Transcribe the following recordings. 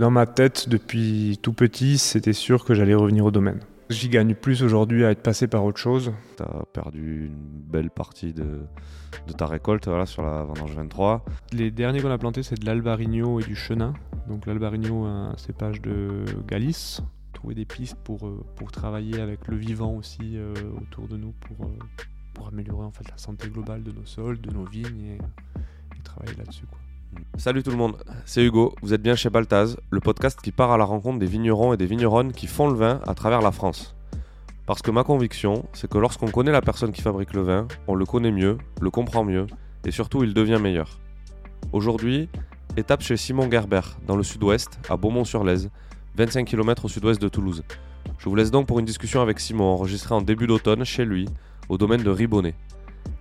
Dans ma tête, depuis tout petit, c'était sûr que j'allais revenir au domaine. J'y gagne plus aujourd'hui à être passé par autre chose. Tu as perdu une belle partie de, ta récolte voilà, sur la vendange 23. Les derniers qu'on a plantés, c'est de l'albarigno et du chenin. Donc l'albarigno, un cépage de Galice. Trouver des pistes pour, euh, pour travailler avec le vivant aussi euh, autour de nous, pour, euh, pour améliorer en fait la santé globale de nos sols, de nos vignes et, travailler là-dessus. Salut tout le monde, c'est Hugo, vous êtes bien chez Baltaz, le podcast qui part à la rencontre des vignerons et des vigneronnes qui font le vin à travers la France. Parce que ma conviction, c'est que lorsqu'on connaît la personne qui fabrique le vin, on le connaît mieux, le comprend mieux, et surtout il devient meilleur. Aujourd'hui, étape chez Simon Gerber, dans le sud-ouest, à Beaumont-sur-Lèze, 25 km au sud-ouest de Toulouse. Je vous laisse donc pour une discussion avec Simon enregistrée en début d'automne chez lui, au domaine de Ribonnet.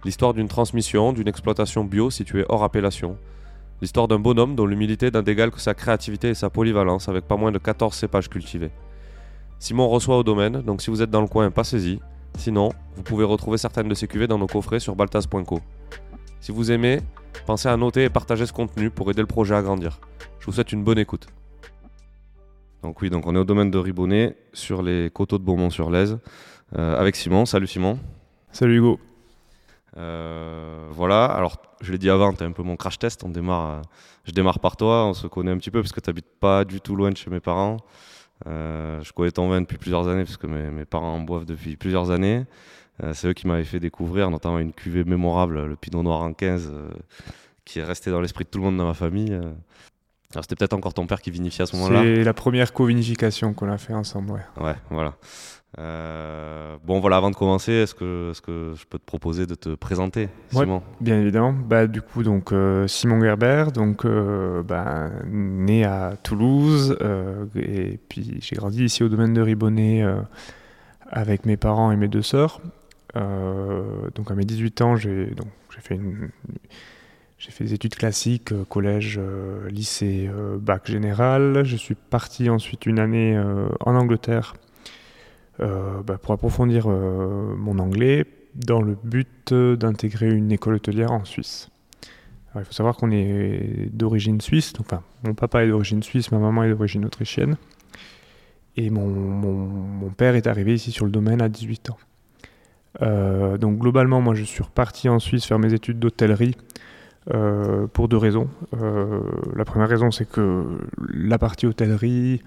L'histoire d'une transmission, d'une exploitation bio située hors appellation, L'histoire d'un bonhomme dont l'humilité n'a d'égal que sa créativité et sa polyvalence avec pas moins de 14 cépages cultivés. Simon reçoit au domaine, donc si vous êtes dans le coin, passez-y. Sinon, vous pouvez retrouver certaines de ces cuvées dans nos coffrets sur baltas.co. Si vous aimez, pensez à noter et partager ce contenu pour aider le projet à grandir. Je vous souhaite une bonne écoute. Donc oui, donc on est au domaine de Ribonnet, sur les coteaux de Beaumont-sur-Lèze, euh, avec Simon. Salut Simon. Salut Hugo. Euh, voilà, alors je l'ai dit avant, tu es un peu mon crash test. On démarre, euh, je démarre par toi, on se connaît un petit peu parce que tu n'habites pas du tout loin de chez mes parents. Euh, je connais ton vin depuis plusieurs années parce que mes, parents en boivent depuis plusieurs années. c'est eux qui m'avaient fait découvrir notamment une cuvée mémorable, le Pinot Noir en 15, qui est resté dans l'esprit de tout le monde dans ma famille. Alors c'était peut-être encore ton père qui vinifiait à ce moment-là. C'est la première co-vinification qu'on a fait ensemble, ouais. Ouais, voilà. Euh, bon, voilà, avant de commencer, est-ce que, est que je peux te proposer de te présenter, Simon? Bien évidemment. Bah, du coup, donc, euh, Simon Gerber, donc, euh, bah, né à Toulouse, et puis j'ai grandi ici au domaine de Ribonnet avec mes parents et mes deux sœurs. donc, à mes 18 ans, j'ai fait J'ai fait des études classiques, collège, lycée, bac général. Je suis parti ensuite une année en Angleterre bah, pour approfondir euh, mon anglais dans le but d'intégrer une école hôtelière en Suisse. il faut savoir qu'on est d'origine suisse, enfin, mon papa est d'origine suisse, ma maman est d'origine autrichienne. Et mon, mon, père est arrivé ici sur le domaine à 18 ans. Euh, donc globalement, moi je suis reparti en Suisse faire mes études d'hôtellerie pour deux raisons. la première raison, c'est que la partie hôtellerie,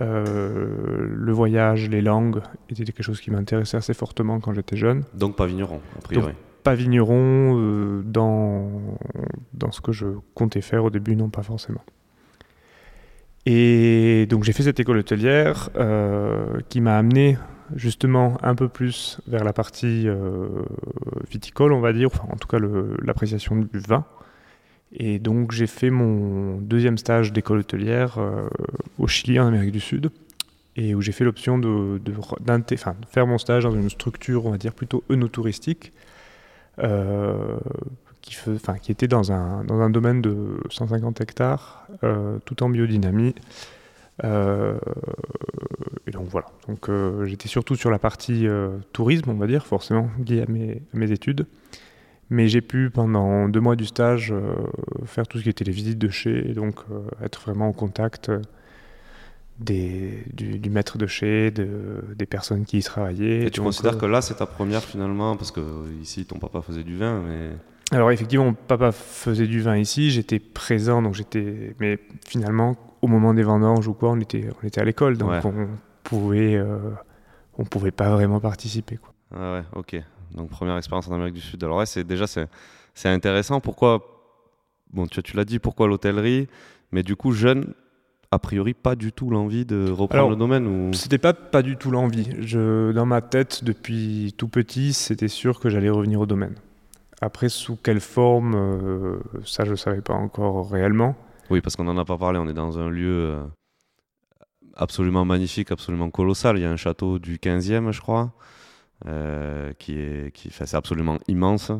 euh, le voyage, les langues étaient quelque chose qui m'intéressait assez fortement quand j'étais jeune. Donc pas vigneron, a priori. pas vigneron euh, dans, dans ce que je comptais faire au début, non pas forcément. Et donc j'ai fait cette école hôtelière euh, qui m'a amené justement un peu plus vers la partie viticole, on va dire, enfin en tout cas l'appréciation du vin. Et donc j'ai fait mon deuxième stage d'école hôtelière euh, au Chili, en Amérique du Sud, et où j'ai fait l'option de, faire mon stage dans une structure, on va dire, plutôt œnotouristique, euh, qui, était dans un, dans un, domaine de 150 hectares, euh, tout en biodynamie. et donc voilà, donc j'étais surtout sur la partie tourisme, on va dire, forcément lié à mes, à mes études. Mais j'ai pu, pendant deux mois du stage, euh, faire tout ce qui était les visites de chez, et donc euh, être vraiment en contact euh, des, du, maître de chez, de, des personnes qui y travaillaient. Et tu considères que là, c'est ta première finalement, parce que ici, ton papa faisait du vin, mais... Alors effectivement, mon papa faisait du vin ici, j'étais présent, donc j'étais... Mais finalement, au moment des vendanges ou quoi, on était, on était à l'école, donc on pouvait... on pouvait pas vraiment participer. Quoi. Ah ouais, ok. Donc première expérience en Amérique du Sud. Alors ouais, c'est déjà c'est intéressant. Pourquoi Bon, tu, tu l'as dit, pourquoi l'hôtellerie? Mais du coup, jeune, a priori pas du tout l'envie de reprendre le domaine ou... C'était pas pas du tout l'envie. Je, dans ma tête, depuis tout petit, c'était sûr que j'allais revenir au domaine. Après, sous quelle forme, euh, ça je savais pas encore réellement. Oui, parce qu'on n'en a pas parlé. On est dans un lieu euh, absolument magnifique, absolument colossal. Il y a un château du 15e, je crois. Euh, qui est, qui, c'est absolument immense.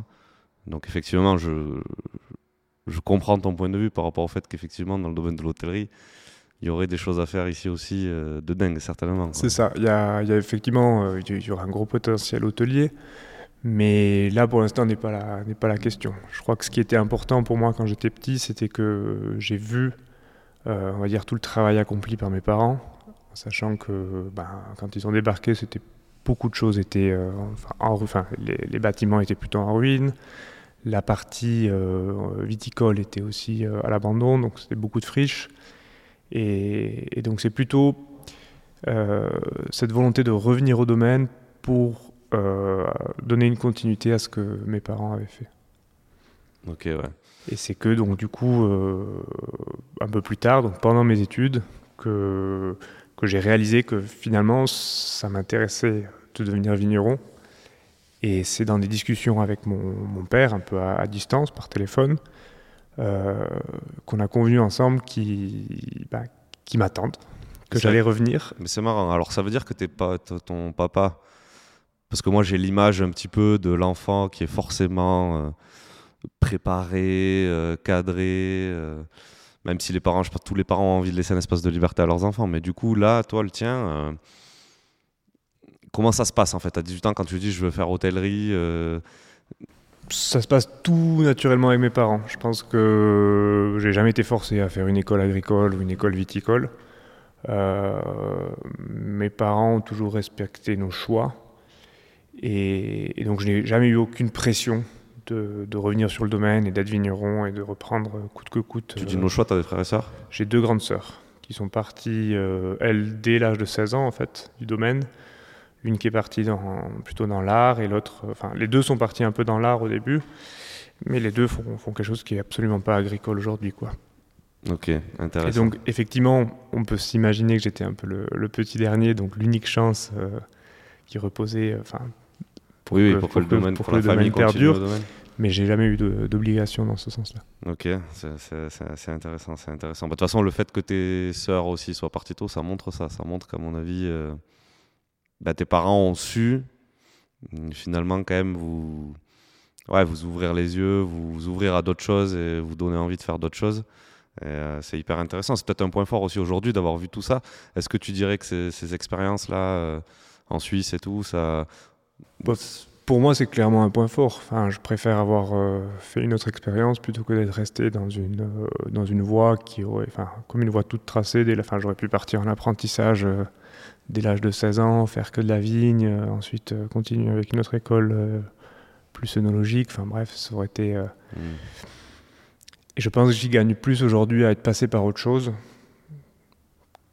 Donc effectivement, je, je comprends ton point de vue par rapport au fait qu'effectivement, dans le domaine de l'hôtellerie, il y aurait des choses à faire ici aussi euh, de dingue, certainement. C'est ça. Il y a, il y a effectivement, euh, il y aura un gros potentiel hôtelier. Mais là, pour l'instant, n'est pas, la, n'est pas la question. Je crois que ce qui était important pour moi quand j'étais petit, c'était que j'ai vu on va dire, tout le travail accompli par mes parents, sachant que ben, quand ils ont débarqué, c'était beaucoup de choses étaient en, enfin, les, bâtiments étaient plutôt en ruine. La partie viticole était aussi à l'abandon, donc c'était beaucoup de friches. Et, et donc c'est plutôt cette volonté de revenir au domaine pour donner une continuité à ce que mes parents avaient fait. Ok, ouais. Et c'est que, donc, du coup, euh, un peu plus tard, donc pendant mes études, que, que j'ai réalisé que finalement, ça m'intéressait de devenir vigneron. Et c'est dans des discussions avec mon, mon père, un peu à, distance, par téléphone, euh, qu'on a convenu ensemble qui, bah, qui m'attendent, que j'allais revenir. Mais c'est marrant. Alors, ça veut dire que t'es pas ton papa. Parce que moi, j'ai l'image un petit peu de l'enfant qui est forcément. Euh, préparé, euh, cadré. Même si les parents, je pense tous les parents ont envie de laisser un espace de liberté à leurs enfants. Mais du coup, là, toi, le tien, comment ça se passe en fait? À 18 ans, quand tu dis je veux faire hôtellerie ça se passe tout naturellement avec mes parents. Je pense que j'ai jamais été forcé à faire une école agricole ou une école viticole. mes parents ont toujours respecté nos choix. Et, et donc je n'ai jamais eu aucune pression de, revenir sur le domaine et d'être vigneron et de reprendre coûte que coûte. Tu dis nos choix, tu as des frères et sœurs? J'ai deux grandes sœurs qui sont parties, euh, elles, dès l'âge de 16 ans, en fait, du domaine. Une qui est partie dans, plutôt dans l'art et l'autre... Enfin, les deux sont partis un peu dans l'art au début, mais les deux font, quelque chose qui est absolument pas agricole aujourd'hui, quoi. Ok, intéressant. Et donc, effectivement, on peut s'imaginer que j'étais un peu le, petit dernier, donc l'unique chance euh, qui reposait, enfin, pour oui, pour, que, le domaine, pour, la famille perdure. Mais j'ai jamais eu d'obligation dans ce sens-là. Ok, c'est intéressant, c'est intéressant. Bah, de toute façon, le fait que tes sœurs aussi soient parties tôt, ça montre ça. Ça montre qu'à mon avis, euh, bah, tes parents ont su finalement quand même vous, ouvrir les yeux, vous, ouvrir à d'autres choses et vous donner envie de faire d'autres choses. Euh, c'est hyper intéressant. C'est peut-être un point fort aussi aujourd'hui d'avoir vu tout ça. Est-ce que tu dirais que ces, ces expériences-là euh, en Suisse et tout, ça, bah, pour moi, c'est clairement un point fort. Enfin, je préfère avoir euh, fait une autre expérience plutôt que d'être resté dans une, dans une voie qui aurait, enfin, comme une voie toute tracée. Dès la fin, j'aurais pu partir en apprentissage dès l'âge de 16 ans, faire que de la vigne, ensuite continuer avec une autre école plus œnologique. Enfin, bref, ça aurait été. Mm. Et je pense que j'y gagne plus aujourd'hui à être passé par autre chose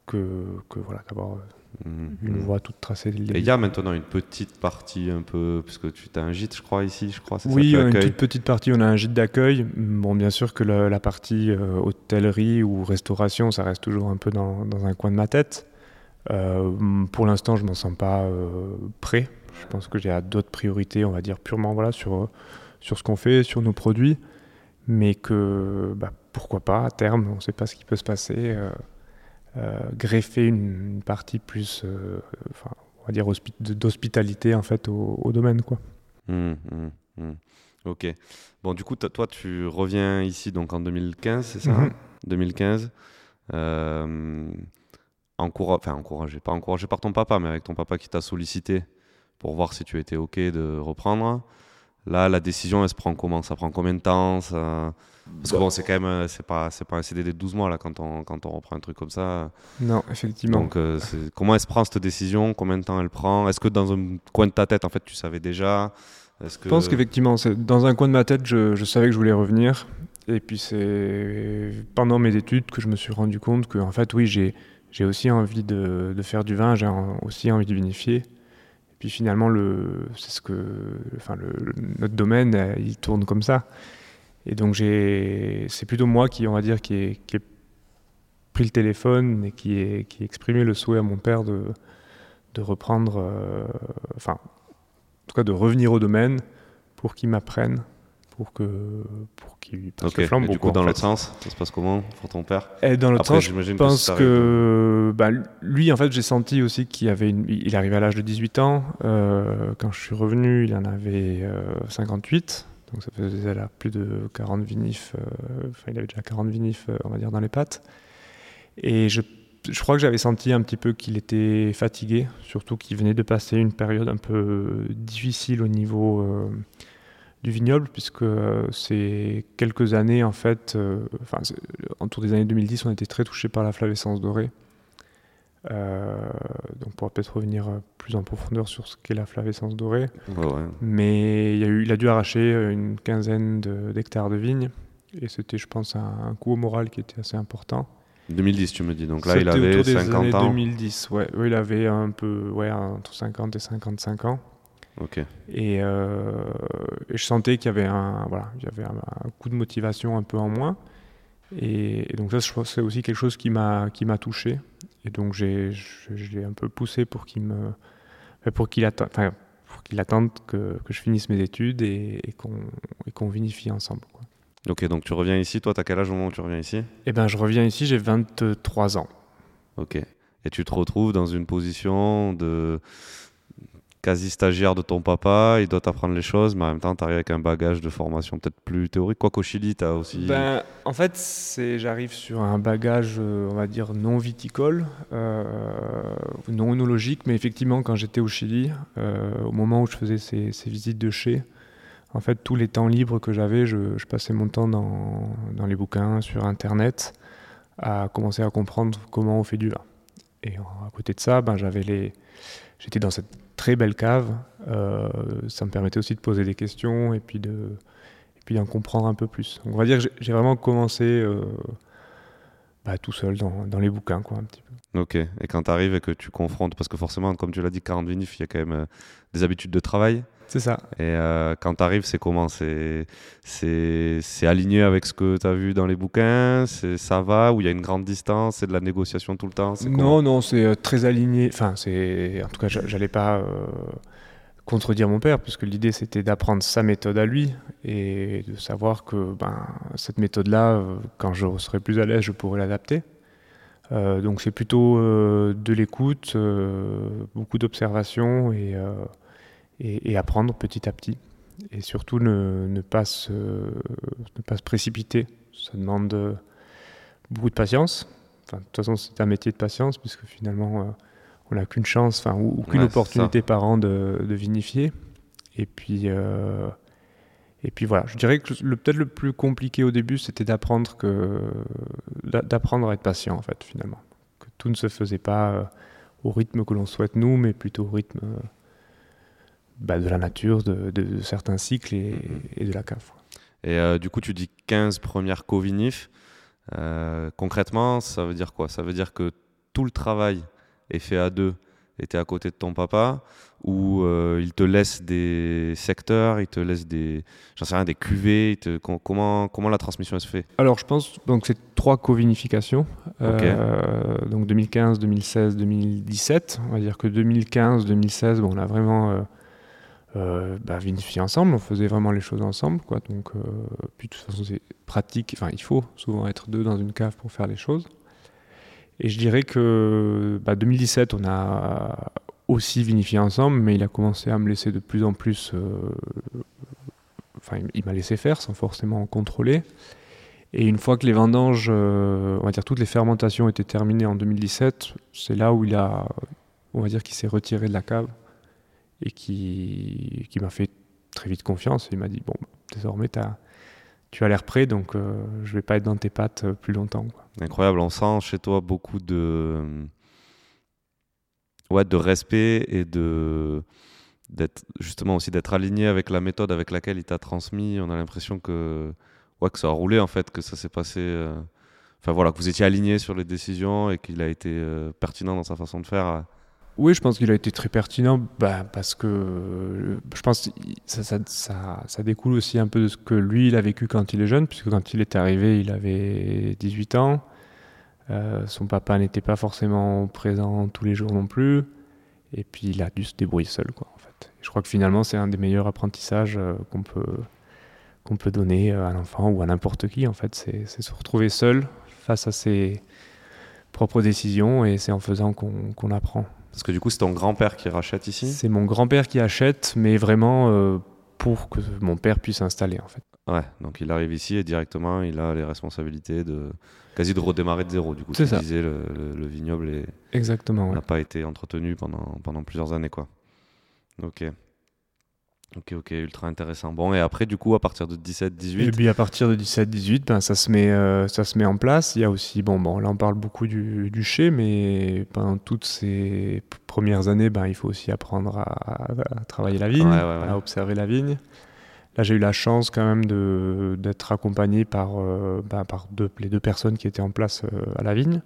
que, que voilà, d'avoir Mhm. une voie toute tracée. Et il y a maintenant une petite partie un peu, puisque tu as un gîte, je crois, ici, je crois. Oui, une toute petite partie, on a un gîte d'accueil. Bon, bien sûr que la, partie euh, hôtellerie ou restauration, ça reste toujours un peu dans, dans un coin de ma tête. Euh, pour l'instant, je m'en sens pas euh, prêt. Je pense que j'ai d'autres priorités, on va dire purement voilà, sur, sur ce qu'on fait, sur nos produits. Mais que, bah, pourquoi pas, à terme, on ne sait pas ce qui peut se passer. Euh, greffer une, partie plus, euh, enfin, on va dire d'hospitalité en fait au, domaine quoi. Mmh, mmh, mmh. Ok. Bon, du coup, toi, tu reviens ici donc en 2015, c'est ça 2015. Euh, enfin, encouragé, pas encouragé par ton papa, mais avec ton papa qui t'a sollicité pour voir si tu étais ok de reprendre. Là, la décision, elle se prend comment? Ça prend combien de temps? Parce que bon, c'est quand même, euh, c'est pas, c'est pas un CDD de 12 mois là quand on, quand on reprend un truc comme ça. Non, effectivement. Donc, euh, comment elle se prend cette décision? Combien de temps elle prend? Est-ce que dans un coin de ta tête, en fait, tu savais déjà? Que... Je pense qu'effectivement, dans un coin de ma tête, je, je, savais que je voulais revenir. Et puis c'est pendant mes études que je me suis rendu compte que, en fait, oui, j'ai, j'ai aussi envie de, faire du vin, j'ai aussi envie de vinifier. Puis finalement, notre domaine, euh, il tourne comme ça. Et donc c'est plutôt moi qui, on va dire, qui ai, pris le téléphone et qui ai, exprimé le souhait à mon père de, de reprendre, euh, enfin, en tout cas de revenir au domaine pour qu'il m'apprenne pour que pour qu'il passe le flambeau. Et du coup, dans l'autre sens, ça se passe comment pour ton père? Et Dans l'autre sens, je pense que, bah, lui, en fait, j'ai senti aussi qu'il avait une... il arrivait à l'âge de 18 ans. Euh, quand je suis revenu, il en avait 58. Euh, donc ça faisait là plus de 40 vinifs. Euh, enfin, il avait déjà 40 vinifs, on va dire, dans les pattes. Et je, je crois que j'avais senti un petit peu qu'il était fatigué, surtout qu'il venait de passer une période un peu difficile au niveau du vignoble, puisque c'est quelques années, en fait, enfin, autour des années 2010, on était très touché par la flavescence dorée. donc, on pourra peut-être revenir plus en profondeur sur ce qu'est la flavescence dorée. Mais il, y a eu, il a dû arracher une quinzaine d'hectares de, vignes. Et c'était, je pense, un, un coût au moral qui était assez important. 2010, tu me dis. Donc là, il avait autour des 50 années ans. 2010, ouais. Il avait un peu, ouais, entre 50 et 55 ans. Et, euh, et je sentais qu'il y avait un, voilà, il y avait un, coup de motivation un peu en moins. Et, donc ça, je pense, c'est aussi quelque chose qui m'a, qui m'a touché. Et donc j'ai, j'ai un peu poussé pour qu'il me, pour qu'il attende, enfin, pour qu'il attende que, que, je finisse mes études et, et qu'on, qu'on vinifie ensemble. Quoi. Ok, donc tu reviens ici. Toi, t'as quel âge au moment où tu reviens ici? Eh ben, je reviens ici, j'ai 23 ans. Ok. Et tu te retrouves dans une position de quasi stagiaire de ton papa, il doit t'apprendre les choses, mais en même temps, tu arrives avec un bagage de formation peut-être plus théorique. Quoi qu'au Chili, tu as aussi. Ben, en fait, j'arrive sur un bagage, euh, on va dire, non viticole, euh, non onologique, mais effectivement, quand j'étais au Chili, euh, au moment où je faisais ces, visites de chez, en fait, tous les temps libres que j'avais, je, passais mon temps dans, les bouquins, sur Internet, à commencer à comprendre comment on fait du vin. Et à côté de ça, ben, j'avais les... j'étais dans cette très belle cave. Euh, ça me permettait aussi de poser des questions et puis de puis d'en comprendre un peu plus. on va dire que j'ai vraiment commencé euh, bah, tout seul dans, dans, les bouquins, quoi, un petit peu. Ok. Et quand tu arrives et que tu confrontes, parce que forcément, comme tu l'as dit, 40 vinifs, il y a quand même euh, des habitudes de travail. C'est ça. Et euh, quand tu arrives, c'est comment? C'est aligné avec ce que tu as vu dans les bouquins? Ça va Ou il y a une grande distance? C'est de la négociation tout le temps? Non, non, c'est euh, très aligné. Enfin, c'est en tout cas, j'allais pas euh, contredire mon père, puisque l'idée c'était d'apprendre sa méthode à lui et de savoir que ben, cette méthode-là, quand je serai plus à l'aise, je pourrai l'adapter. donc c'est plutôt de l'écoute, beaucoup d'observation et et, apprendre petit à petit. Et surtout ne, ne, pas se, ne pas se précipiter. Ça demande euh, beaucoup de patience. Enfin, de toute façon, c'est un métier de patience, puisque finalement, euh, on n'a qu'une chance, enfin, ou, qu'une opportunité par an de, de, vinifier. Et puis, euh, et puis voilà, je dirais que le, peut-être le plus compliqué au début, c'était d'apprendre que d'apprendre à être patient, en fait, finalement. Que tout ne se faisait pas au rythme que l'on souhaite nous, mais plutôt au rythme bah, de la nature, de, certains cycles et, mhm. de la cave. Et euh, du coup, tu dis 15 premières co-vinifs. Euh, concrètement, ça veut dire quoi? Ça veut dire que tout le travail est fait à deux et tu es à côté de ton papa ou euh, il te laisse des secteurs, il te laisse des, j'en sais rien, des cuvées. comment, comment la transmission se fait? Alors, je pense donc c'est trois co-vinifications. donc 2015, 2016, 2017. On va dire que 2015, 2016, bon, on a vraiment euh, bah, ensemble, on faisait vraiment les choses ensemble. Donc, euh, puis de toute façon, c'est pratique. Enfin, il faut souvent être deux dans une cave pour faire les choses. Et je dirais que bah, 2017, on a aussi vinifié ensemble, mais il a commencé à me laisser de plus en plus. Euh, enfin, il m'a laissé faire sans forcément contrôler. Et une fois que les vendanges, on va dire toutes les fermentations étaient terminées en 2017, c'est là où il a, on va dire, qu'il s'est retiré de la cave et qui, qui m'a fait très vite confiance. Il m'a dit Bon, désormais, as, tu as l'air prêt, donc euh, je vais pas être dans tes pattes euh, plus longtemps. Incroyable, on sent chez toi beaucoup de, ouais, de respect et de d'être justement aussi d'être aligné avec la méthode avec laquelle il t'a transmis. On a l'impression que ouais, que ça a roulé en fait, que ça s'est passé. Euh, enfin voilà, que vous étiez aligné sur les décisions et qu'il a été pertinent dans sa façon de faire oui, je pense qu'il a été très pertinent bah, parce que je pense que ça, ça, découle aussi un peu de ce que lui, il a vécu quand il est jeune, puisque quand il est arrivé, il avait 18 ans. Euh, son papa n'était pas forcément présent tous les jours non plus. Et puis, il a dû se débrouiller seul. Quoi, en fait. Je crois que finalement, c'est un des meilleurs apprentissages euh, qu'on peut, qu'on peut donner à l'enfant ou à n'importe qui. En fait, c'est se retrouver seul face à ses propres décisions et c'est en faisant qu'on apprend. Parce que du coup, c'est ton grand-père qui rachète ici C'est mon grand-père qui achète, mais vraiment euh, pour que mon père puisse s'installer en fait. Ouais, donc il arrive ici et directement il a les responsabilités de quasi de redémarrer de zéro. Du coup, c'est ça. Disais, le, le, vignoble n'a pas été entretenu pendant, pendant plusieurs années. quoi. Ok. Ok, ok, ultra intéressant. Bon, et après, du coup, à partir de 17, 18 Et puis à partir de 17-18, ben, ça, se met, euh, ça se met en place. Il y a aussi, bon, bon là on parle beaucoup du, du chai, mais pendant toutes ces premières années, ben, il faut aussi apprendre à, à travailler la vigne, Ouais, ouais, ouais. à observer la vigne. Là j'ai eu la chance quand même de- d'être accompagné par, euh, ben, par deux, les deux personnes qui étaient en place euh, à la vigne,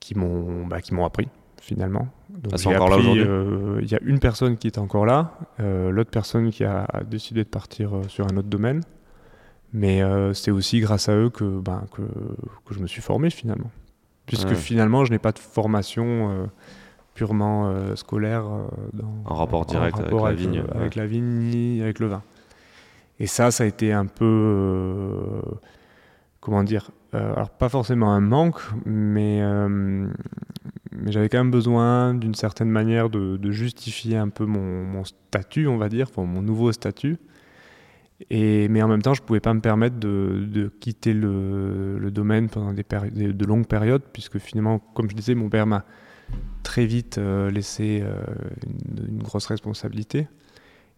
qui m'ont ben, qui m'ont appris finalement. Donc, j'ai encore là aujourd'hui euh, Il y a une personne qui est encore là, euh, l'autre personne qui a décidé de partir euh, sur un autre domaine. Mais c'est aussi grâce à eux que, ben, que, que je me suis formé finalement. Puisque Ouais. finalement, je n'ai pas de formation purement scolaire dans, En rapport direct avec la vigne, ouais. avec la vigne ni avec le vin. Et ça, ça a été un peu. comment dire euh, Alors, pas forcément un manque, mais, euh, mais j'avais quand même besoin d'une certaine manière de, justifier un peu mon, statut, on va dire, mon nouveau statut. Et, mais en même temps, je ne pouvais pas me permettre de, quitter le, domaine pendant des, de longues périodes, puisque finalement, comme je disais, mon père m'a très vite euh, laissé une grosse responsabilité.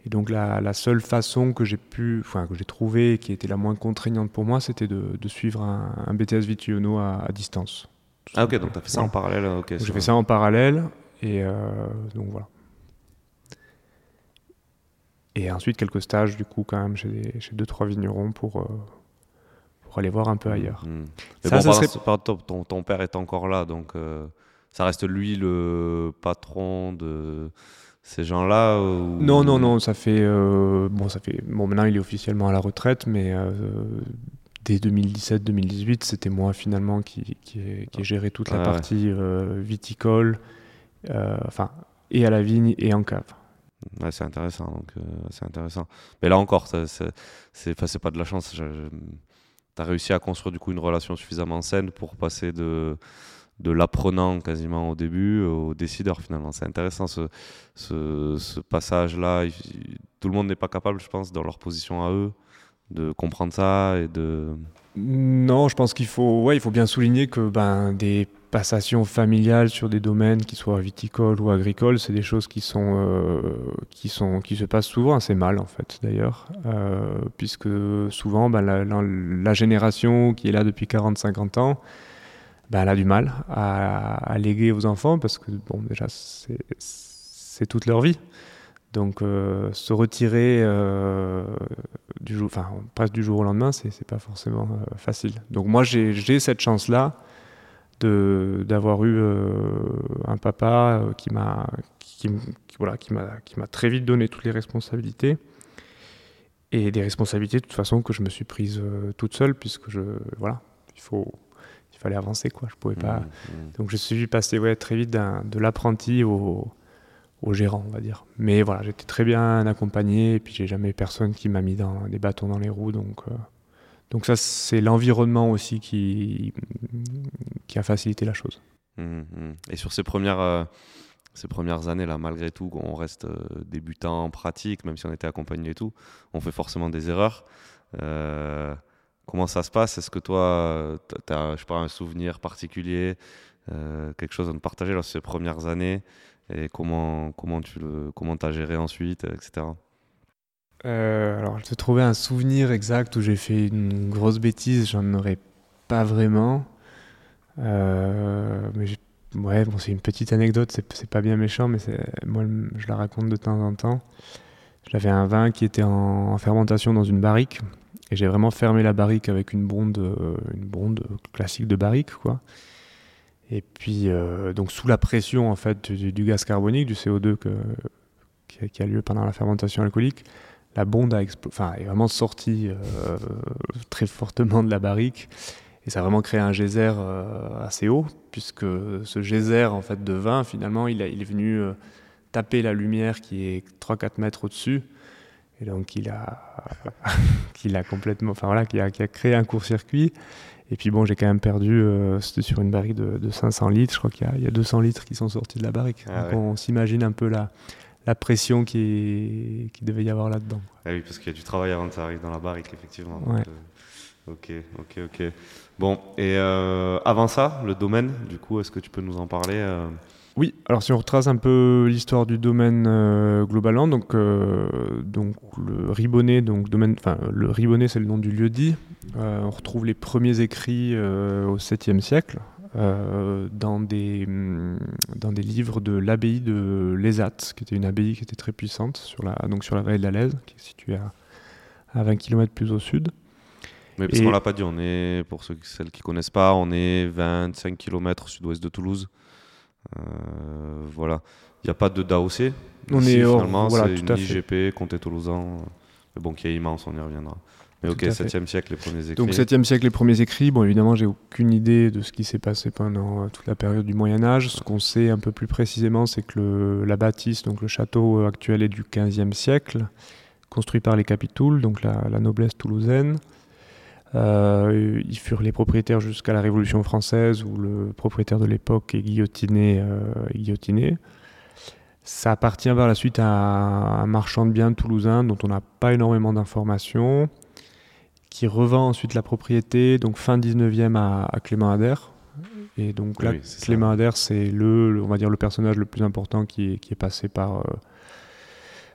Et donc la, la seule façon que j'ai pu, enfin que j'ai trouvé, et qui était la moins contraignante pour moi, c'était de, de suivre un, un BTS Vitiono à, à distance. Ah, ok, donc tu as fait ça en parallèle. Ok, Donc, c'est J'ai fait ça en parallèle, et euh, donc voilà. Et ensuite quelques stages du coup quand même chez, des- chez deux trois vignerons pour, euh, pour aller voir un peu ailleurs. Hmm. Mais Ça, bon, ça serait- ton- ton père est encore là, donc euh, ça reste lui le patron de ces gens-là ou- Non, non, non, ça fait. euh, bon, ça fait. Bon, maintenant il est officiellement à la retraite, mais euh, dès 2017-2018, c'était moi finalement qui, qui, ai, qui ai géré toute la Ah partie euh, viticole, euh, enfin, et à la vigne et en cave. Ouais, c'est intéressant. Donc, euh, c'est intéressant. Mais là encore, c'est pas de la chance. Tu as réussi à construire du coup une relation suffisamment saine pour passer de, de l'apprenant quasiment au début au décideur finalement. C'est intéressant ce, passage-là. Tout le monde n'est pas capable, je pense, dans leur position à eux, de comprendre ça et de. Non, je pense qu'il faut, ouais, faut bien souligner que ben, des passations familiales sur des domaines qui soient viticoles ou agricoles, c'est des choses qui sont, euh, qui sont, qui se passent souvent assez mal en fait d'ailleurs, euh, puisque souvent ben, la- la génération qui est là depuis 40-50 ans, ben, elle a du mal à, léguer aux enfants parce que bon déjà c'est toute leur vie. Donc euh, se retirer euh, du jour, enfin presque du jour au lendemain, c'est pas forcément euh, facile. Donc moi j'ai cette chance là de d'avoir eu un papa qui m'a qui, qui- voilà qui m'a très vite donné toutes les responsabilités et des responsabilités de toute façon que je me suis prise toute seule puisque je voilà il faut il fallait avancer quoi je pouvais pas Mm, mm. donc je suis passé ouais, très vite de l'apprenti au, au gérant, on va dire. Mais voilà, j'étais très bien accompagné et puis j'ai jamais personne qui m'a mis dans, des bâtons dans les roues. Donc, euh, donc ça, c'est l'environnement aussi qui, qui a facilité la chose. Mhm. Et sur ces premières, euh, ces premières années là, malgré tout, on reste euh, débutant en pratique, même si on était accompagné et tout, on fait forcément des erreurs. Comment ça se passe? Est-ce que toi, tu as, je sais un souvenir particulier, euh, quelque chose à nous partager dans ces premières années? Et comment comment tu comment as géré ensuite, etc. Euh, alors, je te trouvais un souvenir exact où j'ai fait une grosse bêtise, j'en aurais pas vraiment. Euh, mais ouais, bon, c'est une petite anecdote, c'est pas bien méchant, mais moi je la raconte de temps en temps. J'avais un vin qui était en fermentation dans une barrique et j'ai vraiment fermé la barrique avec une bonde, euh, une bonde classique de barrique, quoi. Et puis, euh, donc sous la pression en fait du, gaz carbonique, du CO2 que, qui, a, lieu pendant la fermentation alcoolique, la bonde a est vraiment sortie euh, très fortement de la barrique et ça a vraiment créé un geyser assez haut puisque ce geyser en fait de vin finalement il, a- il est venu taper la lumière qui est 3-4 mètres au-dessus et donc il a, qu'il a complètement, enfin voilà, qui a, qui a créé un court-circuit. Et puis bon, j'ai quand même perdu, euh, c'était sur une barrique de, de 500 litres, je crois qu'il y a, il y a 200 litres qui sont sortis de la barrique. Ah donc ouais. on s'imagine un peu la, la pression qui, qui devait y avoir là-dedans. Ah oui, parce qu'il y a du travail avant que ça arrive dans la barrique, effectivement. Ouais. Euh, ok, ok, ok. Bon, et euh, avant ça, le domaine, du coup, est-ce que tu peux nous en parler Oui, alors si on retrace un peu l'histoire du domaine euh, globalement, donc, euh, donc le Ribonnet, donc domaine, enfin le Ribonnet c'est le nom du lieu dit. Euh, on retrouve les premiers écrits au 7e siècle dans, des, mm, dans des livres de l'abbaye de Lesat, qui était une abbaye qui était très puissante sur la, donc sur la vallée de la Lèze, qui est située à, à 20 km plus au sud. Mais parce qu'on l'a pas dit, on est, pour ceux, celles qui connaissent pas, on est 25 km sud-ouest de Toulouse. Euh, voilà. Il n'y a pas de DAOC. On est finalement, c'est une IGP, comté toulousain. Mais bon, qui est immense, on y reviendra. Mais ok, 7e siècle, les premiers écrits. Donc 7e siècle, les premiers écrits. Bon, évidemment, j'ai aucune idée de ce qui s'est passé pendant euh, toute la période du Moyen Âge. Ce qu'on sait un peu plus précisément, c'est que le, la bâtisse, donc le château actuel est du 15e siècle, construit par les Capitouls, donc la, la noblesse toulousaine. Euh, ils furent les propriétaires jusqu'à la Révolution française où le propriétaire de l'époque est guillotiné, euh, guillotiné. Ça appartient par la suite à un marchand de biens toulousain dont on n'a pas énormément d'informations, qui revend ensuite la propriété, donc fin 19e à, Clément Adair. Et donc là, Clément Adair, c'est le, on va dire, le personnage le plus important qui est, qui est passé par, euh,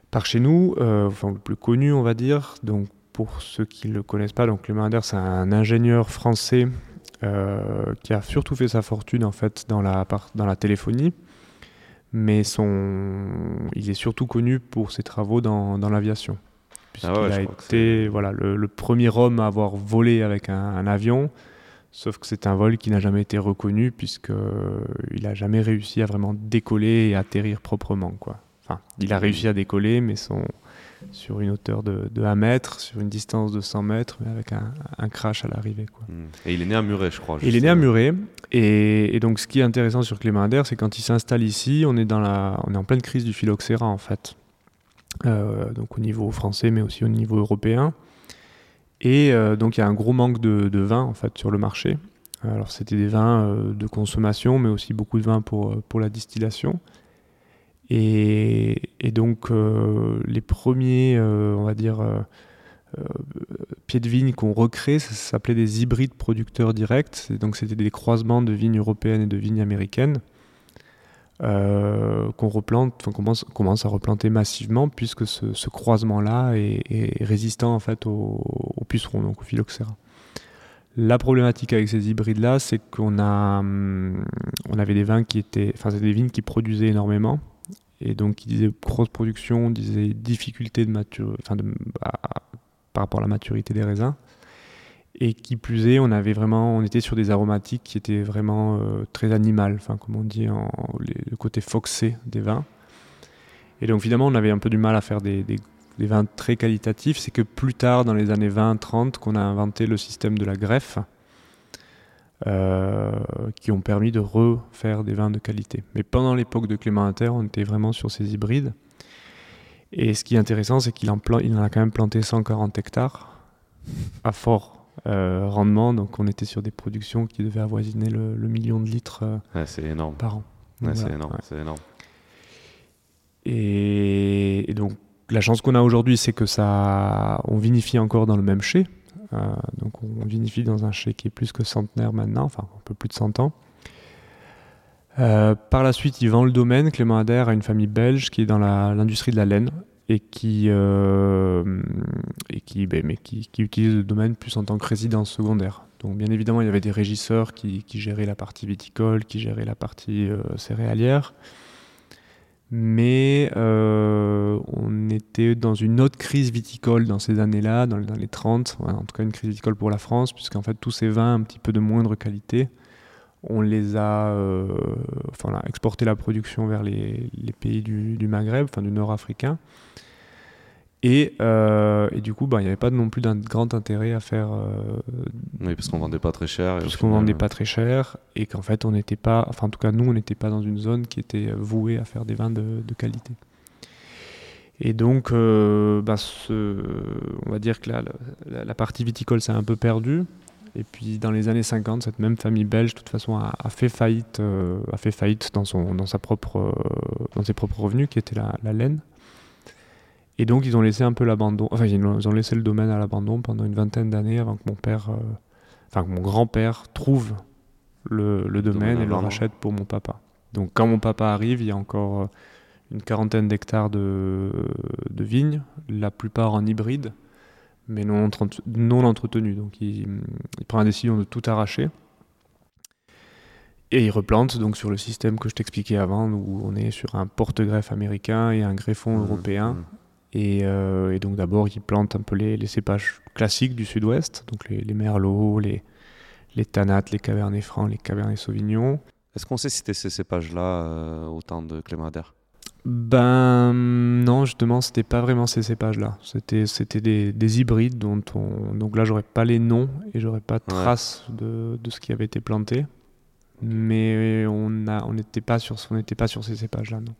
par chez nous, euh, enfin le plus connu, on va dire. Donc pour ceux qui ne le connaissent pas, donc Clément c'est un ingénieur français euh, qui a surtout fait sa fortune en fait dans la, dans la téléphonie, mais son, il est surtout connu pour ses travaux dans, dans l'aviation. Puisqu'il ah a été voilà, le, premier homme à avoir volé avec un, avion, sauf que c'est un vol qui n'a jamais été reconnu puisqu'il n'a jamais réussi à vraiment décoller et atterrir proprement. Quoi. Enfin, il a réussi à décoller, mais son, sur une hauteur de, de 1 mètre, sur une distance de 100 mètres, mais avec un, un crash à l'arrivée. Hmm. Et il est né à Muret, je crois. Il est né à Muret. Et, donc, ce qui est intéressant sur Clément Adair, c'est quand il s'installe ici, on est, dans la, on est en pleine crise du phylloxéra, en fait. Euh, donc, au niveau français, mais aussi au niveau européen. Et euh, donc, il y a un gros manque de, de, vin, en fait, sur le marché. Alors, c'était des vins euh, de consommation, mais aussi beaucoup de vins pour, pour la distillation. Et, donc, euh, les premiers, euh, on va dire, euh, pieds de vigne qu'on recrée, ça, s'appelait des hybrides producteurs directs. Donc, c'était des croisements de vignes européennes et de vignes américaines. qu'on replante, commence, commence, à replanter massivement puisque ce, croisement-là est, résistant en fait au, au, puceron, donc au phylloxéra. La problématique avec ces hybrides-là, c'est qu'on a, hum, on avait des vins qui étaient, enfin, des vignes qui produisaient énormément, et donc, il disait grosse production, disait difficulté de maturité, enfin par rapport à la maturité des raisins. Et qui plus est, on avait vraiment, on était sur des aromatiques qui étaient vraiment euh, très animales, enfin comme on dit, le côté foxé des vins. Et donc finalement, on avait un peu du mal à faire des vins très qualitatifs. C'est que plus tard, dans les années 20-30, qu'on a inventé le système de la greffe, euh, qui ont permis de refaire des vins de qualité. Mais pendant l'époque de Clément Inter, on était vraiment sur ces hybrides. Et ce qui est intéressant, c'est qu'il en, il en a quand même planté 140 hectares à fort euh, rendement. Donc on était sur des productions qui devaient avoisiner le, million de litres euh, énorme. par an. c'est énorme, énorme. Et, et, donc la chance qu'on a aujourd'hui, c'est que ça, on vinifie encore dans le même chai. Euh, donc on vinifie dans un chai qui est plus que centenaire maintenant, enfin un peu plus de 100 ans. Euh, par la suite, il vend le domaine. Clément adhère à une famille belge qui est dans l'industrie de la laine et qui, euh, et qui, ben, mais qui, utilise le domaine plus en tant que résidence secondaire. Donc bien évidemment, il y avait des régisseurs qui, qui géraient la partie viticole, qui géraient la partie céréalière mais euh, on était dans une autre crise viticole dans ces années-là, dans, les 30, en tout cas une crise viticole pour la France, puisqu'en fait tous ces vins un petit peu de moindre qualité, on les a, euh, enfin, exporté la production vers les, pays du, du, Maghreb, enfin du nord africain, euh, et, du coup, bah, il n'y avait pas non plus d'un grand intérêt à faire. Euh, oui, parce qu'on vendait pas très cher. Parce qu'on vendait pas très cher et qu'en fait, on n'était pas. Enfin, en tout cas, nous, on n'était pas dans une zone qui était vouée à faire des vins de, qualité. Et donc, euh, bah, on va dire que là, la, partie viticole s'est un peu perdue. Et puis, dans les années 50, cette même famille belge, de toute façon, a, fait faillite, a fait faillite dans, son, dans, sa propre, dans ses propres revenus, qui était la, la laine. Et donc ils ont laissé un peu l'abandon, enfin ils ont laissé le domaine à l'abandon pendant une vingtaine d'années avant que mon père, euh, enfin que mon grand-père trouve le, le domaine, et le rachète pour mon papa. Donc quand mon papa arrive, il y a encore une quarantaine d'hectares de, de, vignes, la plupart en hybride, mais non, non entretenues. Donc il, il, prend la décision de tout arracher. Et il replante donc sur le système que je t'expliquais avant, où on est sur un porte-greffe américain et un greffon mmh, européen. Mmh. Euh, et, donc d'abord, il plante un peu les, cépages classiques du sud-ouest, donc les, merlots, les, les tanates, les cabernets francs, les cabernets sauvignons. Est-ce qu'on sait citer ces cépages-là euh, au temps de Clément Ben non, justement, c'était pas vraiment ces cépages-là. C'était c'était des, des, hybrides dont on donc là j'aurais pas les noms et j'aurais pas trace de, de, ce qui avait été planté, mais on a on n'était pas sur on n'était pas sur ces cépages-là, non.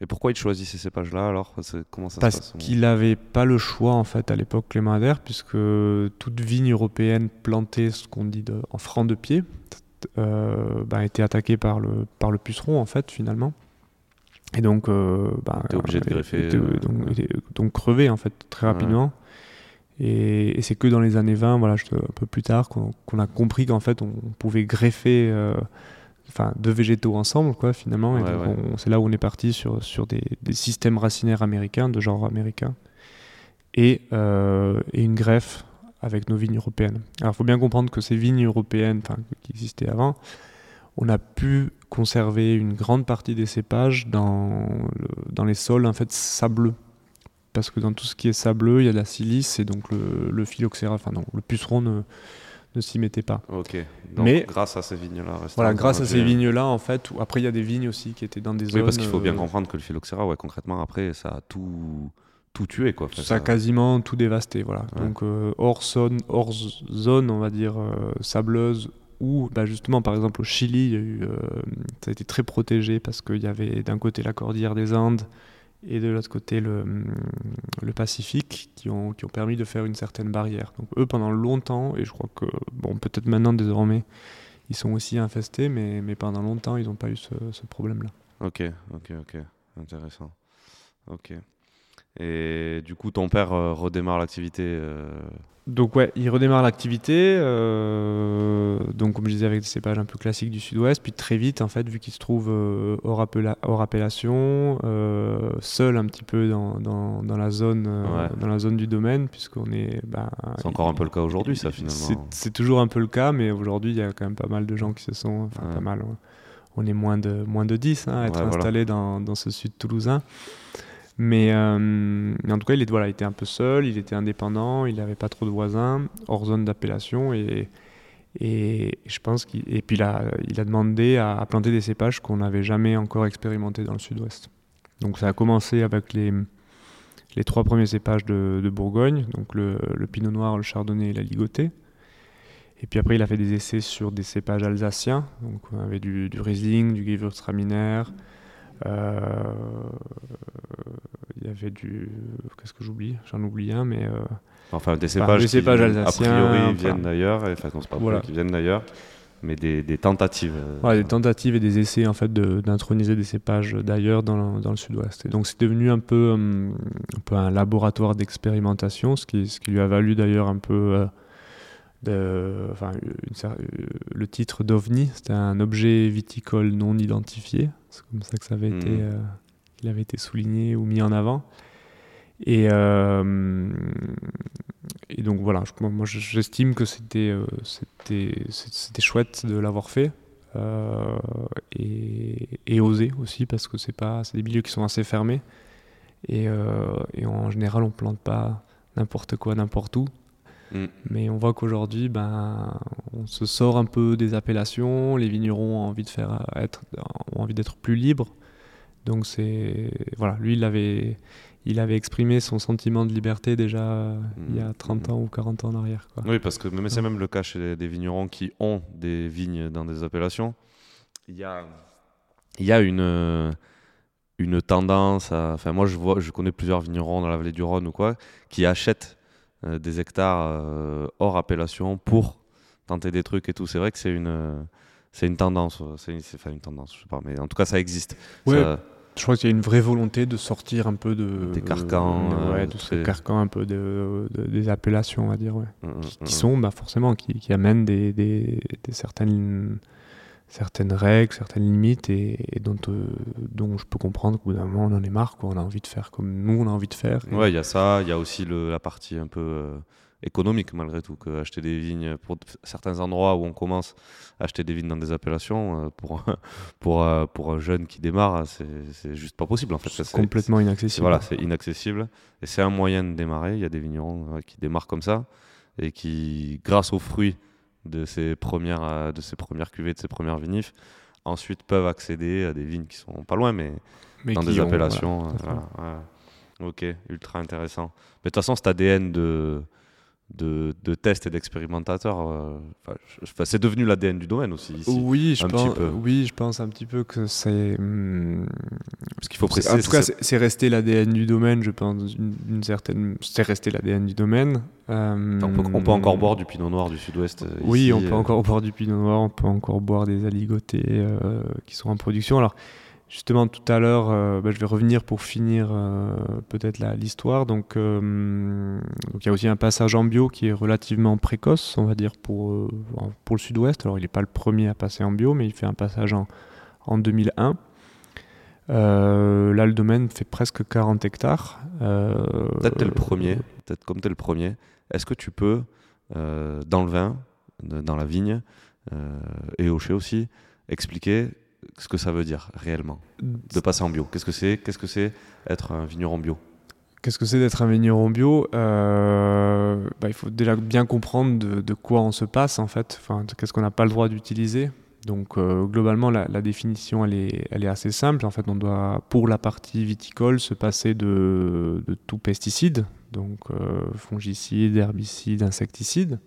Et pourquoi il choisit ces cépages-là alors Comment ça Parce qu'il n'avait pas le choix en fait à l'époque Clément Adair, puisque toute vigne européenne plantée, ce qu'on dit en franc de pied, euh, bah, a été attaquée par le, par le puceron en fait finalement. Et donc, euh, bah, obligé de greffer. Euh, donc, donc, crevé en fait très rapidement. Et, c'est que dans les années 20, voilà, un peu plus tard, qu'on a compris qu'en fait on pouvait greffer euh, enfin deux végétaux ensemble quoi finalement. C'est là où on est parti sur, sur des, des, systèmes racinaires américains de genre américain et, euh, et, une greffe avec nos vignes européennes. Alors il faut bien comprendre que ces vignes européennes qui existaient avant on a pu conserver une grande partie des cépages dans, dans les sols en fait sableux. Parce que dans tout ce qui est sableux il y a de la silice et donc le, le phylloxéra enfin non le puceron ne ne s'y mettait pas. Ok. Donc, Mais grâce à ces vignes-là. Voilà, grâce à ces vignes-là, en fait. Après, il y a des vignes aussi qui étaient dans des zones. Oui, parce qu'il faut bien euh, comprendre que le phylloxéra, ouais, concrètement, après, ça a tout tout tué quoi. ça, a quasiment tout dévasté, voilà. Donc euh, hors zone, hors zone, on va dire euh, sableuse ou bah, justement par exemple au Chili, y a eu, ça a été très protégé parce qu'il y avait d'un côté la cordillère des Andes et de l'autre côté le, Pacifique qui ont, qui ont permis de faire une certaine barrière. Donc eux pendant longtemps, et je crois que, bon peut-être maintenant désormais, ils sont aussi infestés, mais, mais pendant longtemps ils n'ont pas eu ce, ce problème-là. Ok, ok, ok, intéressant. Ok. Et du coup, ton père euh, redémarre l'activité euh, donc ouais, il redémarre l'activité, euh, donc comme je disais avec des cépages un peu classiques du sud-ouest, puis très vite en fait, vu qu'il se trouve euh, hors, appellation, euh, seul un petit peu dans, dans, dans la, zone, dans la zone du domaine, puisqu'on est... Ben, c'est encore un peu le cas aujourd'hui ça finalement. C'est toujours un peu le cas, mais aujourd'hui il y a quand même pas mal de gens qui se sont... Enfin pas mal, on est moins de, moins de 10 hein, à être installés dans, dans ce sud toulousain. Mais, euh, en tout cas, il, est, voilà, il était un peu seul, il était indépendant, il n'avait pas trop de voisins, hors zone d'appellation. Et, je pense qu'il. Puis, il a, demandé à, planter des cépages qu'on n'avait jamais encore expérimentés dans le sud-ouest. Donc, ça a commencé avec les, trois premiers cépages de, Bourgogne, donc le, le, pinot noir, le chardonnay et la ligotée. Et puis après, il a fait des essais sur des cépages alsaciens. Donc, on avait du, du Riesling, du Gewürztraminer. Euh, il y avait du. Qu'est-ce que j'oublie? J'en oublie un, mais. Euh, enfin, des cépages, des cépages alsaciens. A priori, viennent d'ailleurs. Enfin, non, c'est pas voilà. qui viennent d'ailleurs mais des, des tentatives. Euh. des tentatives et des essais en fait d'introniser des cépages d'ailleurs dans, dans, le sud-ouest. Et donc c'est devenu un peu, un peu un laboratoire d'expérimentation, ce qui, ce qui lui a valu d'ailleurs un peu enfin, le titre d'OVNI, c'était un objet viticole non identifié. C'est comme ça que ça avait été, mmh. il avait été souligné ou mis en avant. Et, euh, et donc voilà, moi j'estime que c'était euh, c'était chouette de l'avoir fait euh, et, et osé aussi parce que c'est pas c'est des milieux qui sont assez fermés et, et en général on plante pas n'importe quoi n'importe où. Mm. Mais on voit qu'aujourd'hui, ben, on se sort un peu des appellations. Les vignerons ont envie de faire être, ont envie d'être plus libres. Donc c'est voilà, lui il avait il avait exprimé son sentiment de liberté déjà il y a 30 mm. ans ou 40 ans en arrière. Quoi. Oui, parce que c'est même le cas chez des vignerons qui ont des vignes dans des appellations. Il y a, il y a une, une tendance à. Enfin, moi, je, vois, je connais plusieurs vignerons dans la vallée du Rhône ou quoi qui achètent euh, des hectares euh, hors appellation pour tenter des trucs et tout. C'est vrai que c'est une, c'est une tendance. C'est enfin, une tendance, je sais pas, mais en tout cas, ça existe. Je crois qu'il y a une vraie volonté de sortir un peu de des carcans, euh, ouais, de ces carcans un peu de, des appellations, on va dire, ouais. Mmh, qui, mmh. sont bah, forcément qui, qui amènent des, des, des, certaines certaines règles, certaines limites et, dont, dont je peux comprendre qu'au bout d'un moment on en est marre, qu'on a envie de faire comme nous on a envie de faire. Ouais, il y a ça, il y a aussi le, la partie un peu économique malgré tout, que acheter des vignes pour certains endroits où on commence à acheter des vignes dans des appellations, pour, pour, pour un jeune qui démarre, c'est juste pas possible en fait. C'est complètement inaccessible. Voilà, c'est inaccessible et c'est un moyen de démarrer. Il y a des vignerons qui démarrent comme ça et qui, grâce aux fruits de ces premières, de ces premières cuvées, de ces premières vinifs, ensuite peuvent accéder à des vignes qui sont pas loin, mais, dans des appellations. Ok, ultra intéressant. Mais de toute façon, cet ADN de, de, de tests et d'expérimentateurs. Euh, c'est devenu l'ADN du domaine aussi. Ici, oui, je pense, oui, je pense un petit peu que c'est. Hmm, Parce qu'il faut préciser. En tout cas, c'est resté l'ADN du domaine, je pense. Une, certaine. C'est resté l'ADN du domaine. Euh, on, peut, encore boire du pinot noir du sud-ouest. Euh, oui, on peut encore boire du pinot noir, on peut encore boire des aligotés qui sont en production. Alors. Justement, tout à l'heure, euh, bah, je vais revenir pour finir euh, peut-être l'histoire. Euh, donc, il y a aussi un passage en bio qui est relativement précoce, on va dire, pour, pour le sud-ouest. Alors, il n'est pas le premier à passer en bio, mais il fait un passage en, en 2001. là, le domaine fait presque 40 hectares. peut-être le premier, peut-être comme tu es le premier. Est-ce que tu peux, dans le vin, dans la vigne, et au chai aussi, expliquer ce que ça veut dire réellement de passer en bio. Qu'est-ce que c'est Qu'est-ce que c'est être un vigneron bio? Qu'est-ce que c'est d'être un vigneron bio? Euh, bah, Il faut déjà bien comprendre de, quoi on se passe en fait. Enfin, qu'est-ce qu'on n'a pas le droit d'utiliser. Donc euh, globalement, la, définition elle est, elle est, assez simple. En fait, on doit pour la partie viticole se passer de, tout pesticide, donc euh, fongicide, herbicide, insecticide.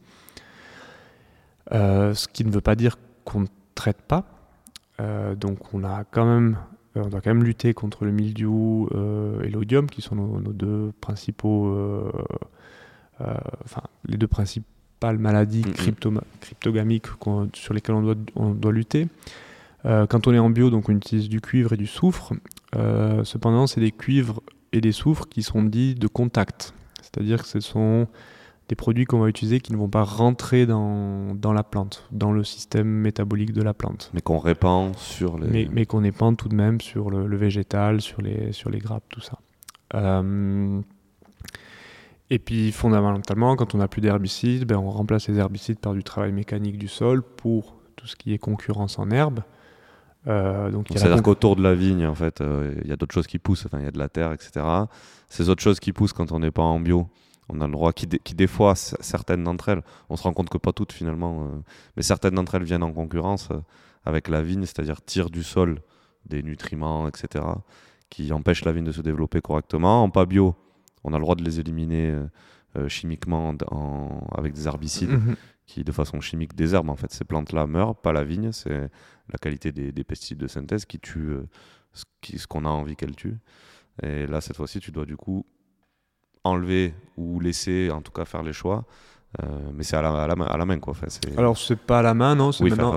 ce qui ne veut pas dire qu'on ne traite pas. Euh, donc on a quand même euh, on doit quand même lutter contre le mildiou euh, et l'odium, qui sont nos, deux principaux, enfin les deux principales maladies cryptogamiques sur lesquelles on doit, on doit lutter. quand on est en bio, donc on utilise du cuivre et du soufre. cependant, c'est des cuivres et des soufres qui sont dits de contact, c'est-à-dire que ce sont des produits qu'on va utiliser qui ne vont pas rentrer dans, dans, la plante, dans le système métabolique de la plante. Mais qu'on répand sur les... Mais, mais qu'on répand tout de même sur le, végétal, sur les, sur les grappes, tout ça. Euh, et puis fondamentalement, quand on n'a plus d'herbicides, ben, on remplace les herbicides par du travail mécanique du sol pour tout ce qui est concurrence en herbe. Euh, donc C'est-à-dire qu'autour de la vigne, en fait, euh, il y a d'autres choses qui poussent, enfin il y a de la terre, etc. Ces autres choses qui poussent quand on n'est pas en bio, on a le droit, qui, qui des fois, certaines d'entre elles, on se rend compte que pas toutes finalement, euh, mais certaines d'entre elles viennent en concurrence euh, avec la vigne, c'est-à-dire tirent du sol des nutriments, etc., qui empêchent la vigne de se développer correctement. En pas bio, on a le droit de les éliminer euh, chimiquement avec des herbicides mhm. qui, de façon chimique, désherbent en fait. Ces plantes-là meurent, pas la vigne, c'est la qualité des, pesticides de synthèse qui tue ce qu'on a envie qu'elle tue. Et là, cette fois-ci, tu dois du coup enlever ou laisser, en tout cas faire les choix. Euh, mais c'est à la, à, la, à la, main quoi. Enfin, Alors c'est pas à la main non, c'est maintenant.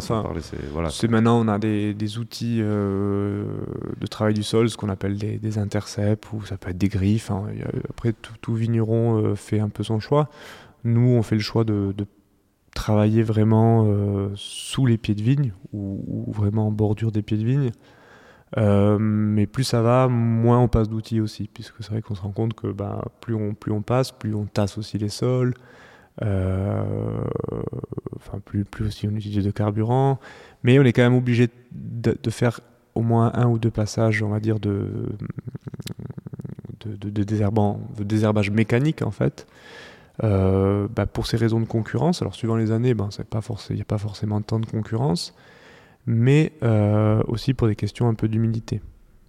voilà. maintenant on a des, des outils euh, de travail du sol, ce qu'on appelle des, des, intercepts ou ça peut être des griffes. Hein. Après tout, vigneron euh, fait un peu son choix. Nous on fait le choix de, de travailler vraiment sous les pieds de vigne ou, ou, vraiment en bordure des pieds de vigne. Euh, mais plus ça va, moins on passe d'outils aussi, puisque c'est vrai qu'on se rend compte que bah, plus, on, plus on passe, plus on tasse aussi les sols, euh, enfin plus, plus aussi on utilise de carburant, mais on est quand même obligé de, faire au moins un ou deux passages, on va dire, de, de, désherbage mécanique en fait. Euh, bah, pour ces raisons de concurrence, alors suivant les années, ben, il n'y a pas forcément tant de concurrence, mais euh, aussi pour des questions un peu d'humidité.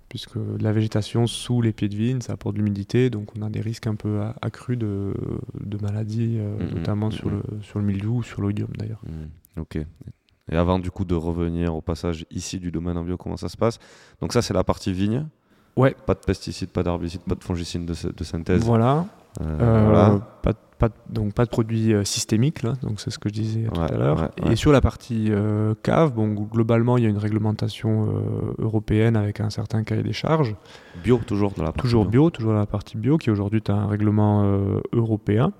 Puisque la végétation sous les pieds de vigne, ça apporte de l'humidité, donc on a des risques un peu accrus de, de maladies, euh, mm-hmm. notamment sur, mm-hmm. le, sur le mildiou ou sur l'odium d'ailleurs. Mm. Ok. Et avant du coup de revenir au passage ici du domaine en bio, comment ça se passe? Donc ça c'est la partie vigne. Ouais. Pas de pesticides, pas d'herbicides, pas de fongicides de, de synthèse. Voilà. Euh, voilà. Pas, donc pas de produits euh, systémiques, là, donc c'est ce que je disais tout à l'heure. Et sur la partie euh, cave, bon, globalement, il y a une réglementation euh, européenne avec un certain cahier des charges. Bio, toujours dans la partie Toujours bio, toujours dans la partie bio, qui aujourd'hui est un règlement européen.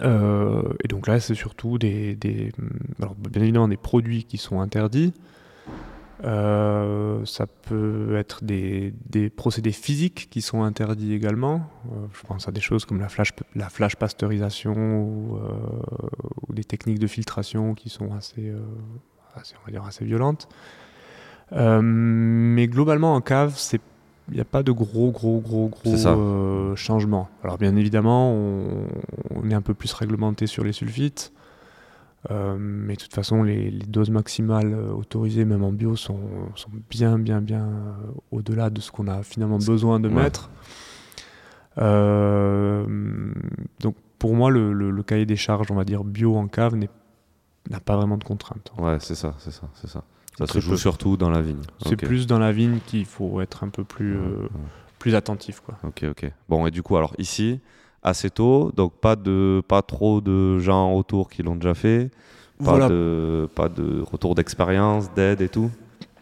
et donc là, c'est surtout des, des, alors, bien évidemment des produits qui sont interdits, euh, ça peut être des, des, procédés physiques qui sont interdits également. Euh, je pense à des choses comme la flash, la flash pasteurisation ou, euh, ou, des techniques de filtration qui sont assez, assez on va dire assez violentes. mais globalement, en cave, c'est il n'y a pas de gros, gros, gros, gros changements. Alors bien évidemment, on, on, est un peu plus réglementé sur les sulfites. Euh, mais de toute façon, les, doses maximales euh, autorisées, même en bio, sont, sont bien, bien, bien euh, au-delà de ce qu'on a finalement besoin de mettre. donc, pour moi, le, le, cahier des charges, on va dire bio en cave, n'a pas vraiment de contraintes. Ouais, c'est ça, c'est ça, c'est ça. Ça se joue surtout dans la vigne. C'est plus dans la vigne qu'il faut être un peu plus, plus attentif, quoi. Ok, ok. Bon, et du coup, alors ici, assez tôt, donc pas, de, pas trop de gens autour qui l'ont déjà fait, pas, de, pas de retour d'expérience, d'aide et tout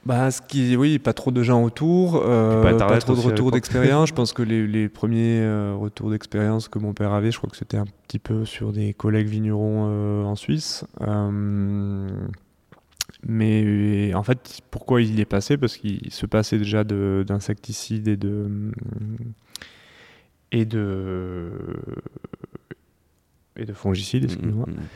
bah, ce qui, oui, pas trop de gens autour, euh, pas, trop de retours d'expérience. je pense que les, les premiers euh, retours d'expérience que mon père avait, je crois que c'était un petit peu sur des collègues vignerons euh, en Suisse. mais en fait, pourquoi il y est passé? Parce qu'il se passait déjà d'insecticides et de et de et de fongicides, excuse-moi. Mm, mm, mm.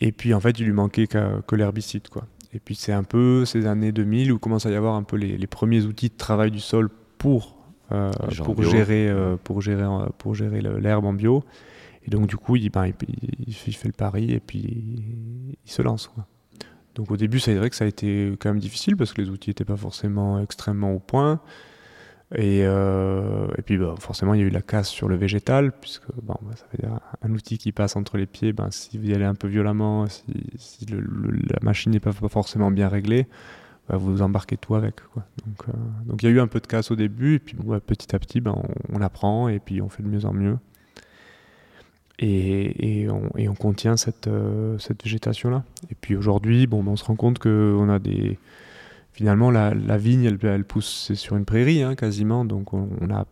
Et puis en fait, il lui manquait que l'herbicide, quoi. Et puis c'est un peu ces années 2000 où commence à y avoir un peu les, premiers outils de travail du sol pour euh, pour, gérer, euh, pour gérer pour gérer l'herbe en bio. Et donc du coup, il, ben, il, fait le pari et puis il se lance. Quoi. Donc au début, c'est vrai que ça a été quand même difficile parce que les outils n'étaient pas forcément extrêmement au point. Et, euh, et puis bah, forcément, il y a eu la casse sur le végétal, puisque bon, bah, ça veut dire un outil qui passe entre les pieds, ben, si vous y allez un peu violemment, si, la machine n'est pas, forcément bien réglée, bah, vous embarquez tout avec. Donc, euh, donc il y a eu un peu de casse au début, et puis petit à petit, ben, on, on, apprend, et puis on fait de mieux en mieux. Et, et, on, contient cette, euh, cette végétation-là. Et puis aujourd'hui, bon, on se rend compte qu'on a des finalement, la, vigne, elle, pousse sur une prairie hein, quasiment, donc on, a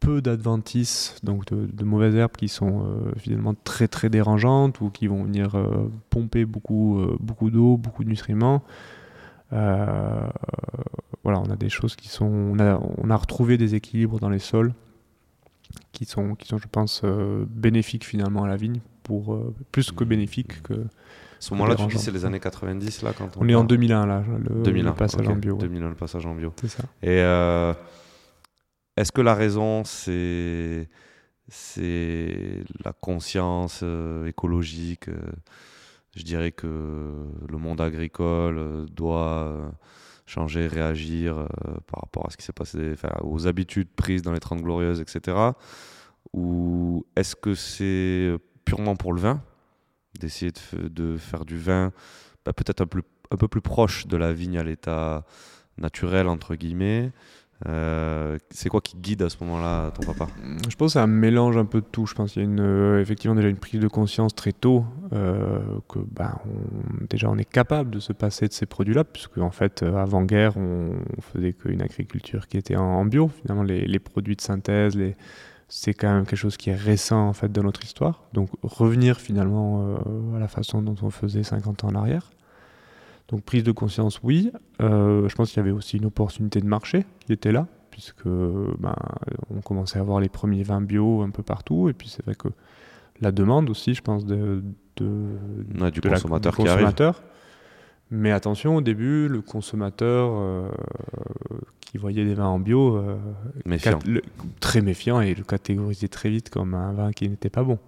peu d'adventices, donc de, mauvaises herbes qui sont euh, finalement très très dérangeantes ou qui vont venir euh, pomper beaucoup, euh, beaucoup d'eau, beaucoup de nutriments. voilà, on a des choses qui sont. On a, retrouvé des équilibres dans les sols qui sont, qui sont je pense, bénéfiques finalement à la vigne, pour, plus que bénéfiques que ce moment-là, tu dis c'est les années 90 là quand on, est en 2001 là, le, 2001, passage en bio. 2001 le passage en bio. C'est ça. Et euh, est-ce que la raison c'est c'est la conscience euh, écologique euh, Je dirais que le monde agricole doit changer, réagir par rapport à ce qui s'est passé, aux habitudes prises dans les 30 glorieuses, etc. Ou est-ce que c'est purement pour le vin? D'essayer de, faire du vin bah, peut-être un, un, peu plus proche de la vigne à l'état naturel, entre guillemets. Euh, c'est quoi qui guide à ce moment-là ton papa? Je pense que c'est un mélange un peu de tout. Je pense qu'il y a une, euh, effectivement déjà une prise de conscience très tôt euh, que bah, déjà on est capable de se passer de ces produits-là, puisque en fait avant-guerre on, faisait qu'une agriculture qui était en, bio. Finalement les, les, produits de synthèse, les, c'est quand même quelque chose qui est récent en fait dans notre histoire. Donc revenir finalement euh, à la façon dont on faisait 50 ans en arrière. Donc prise de conscience, oui. Euh, je pense qu'il y avait aussi une opportunité de marché qui était là, puisque ben, on commençait à avoir les premiers vins bio un peu partout. Et puis c'est vrai que la demande aussi, je pense, de, de, du consommateur, qui consommateur. Mais attention, au début, le consommateur euh, qui voyait des vins en bio, euh, très méfiant et le catégorisait très vite comme un vin qui n'était pas bon.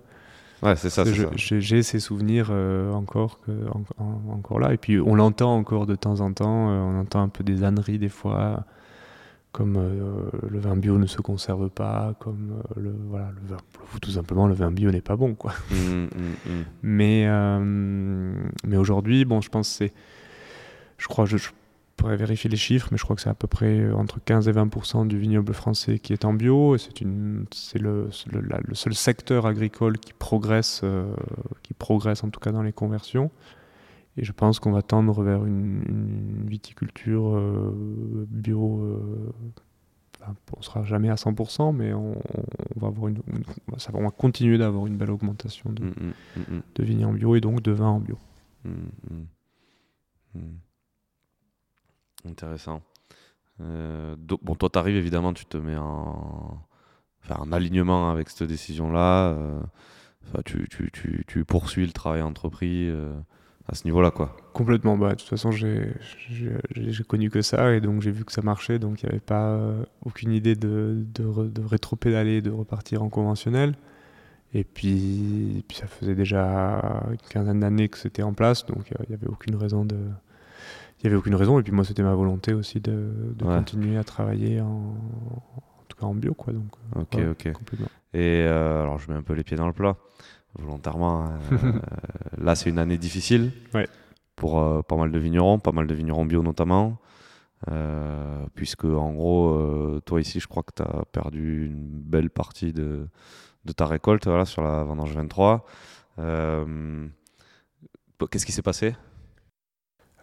Ouais, c'est ça. J'ai ces souvenirs euh, encore, que, encore là. Et puis on l'entend encore de temps en temps. Euh, on entend un peu des âneries des fois, comme le vin bio ne se conserve pas, comme le voilà, le vin, tout simplement le vin bio n'est pas bon, quoi. Mmh, mmh, mmh. Mais mais aujourd'hui, bon, je pense c'est, je crois, je, je pourrais vérifier les chiffres, mais je crois que c'est à peu près euh, entre 15 et 20% du vignoble français qui est en bio. C'est le, le, le, seul secteur agricole qui progresse, euh, qui progresse en tout cas dans les conversions. Et je pense qu'on va tendre vers une, viticulture euh, bio ben, on sera jamais à 100%, mais on, va avoir une, ça va continuer d'avoir une belle augmentation de, mm, mm, mm, de vignes en bio et donc de vin en bio. Intéressant. Euh, bon, toi, tu arrives évidemment, tu te mets en, enfin, en alignement avec cette décision-là. Euh, tu, tu, tu, tu, poursuis le travail entrepris. Euh, à ce niveau-là, quoi. Complètement. Bah, de toute façon, j'ai connu que ça et donc j'ai vu que ça marchait. Donc il n'y avait pas euh, aucune idée de, de, de rétro-pédaler, de repartir en conventionnel. Et puis, puis ça faisait déjà une quinzaine d'années que c'était en place, donc il n'y avait aucune raison de. Il y avait aucune raison. Et puis moi, c'était ma volonté aussi de, de continuer à travailler en, en, tout cas en bio, quoi. Donc, ok, ok. Complètement. Et euh, alors, je mets un peu les pieds dans le plat volontairement. Hein. Euh, là, c'est une année difficile pour euh, pas mal de vignerons, pas mal de vignerons bio notamment. Euh, puisque en gros, toi ici, je crois que tu as perdu une belle partie de, de ta récolte voilà, sur la vendange 23. qu'est-ce qui s'est passé?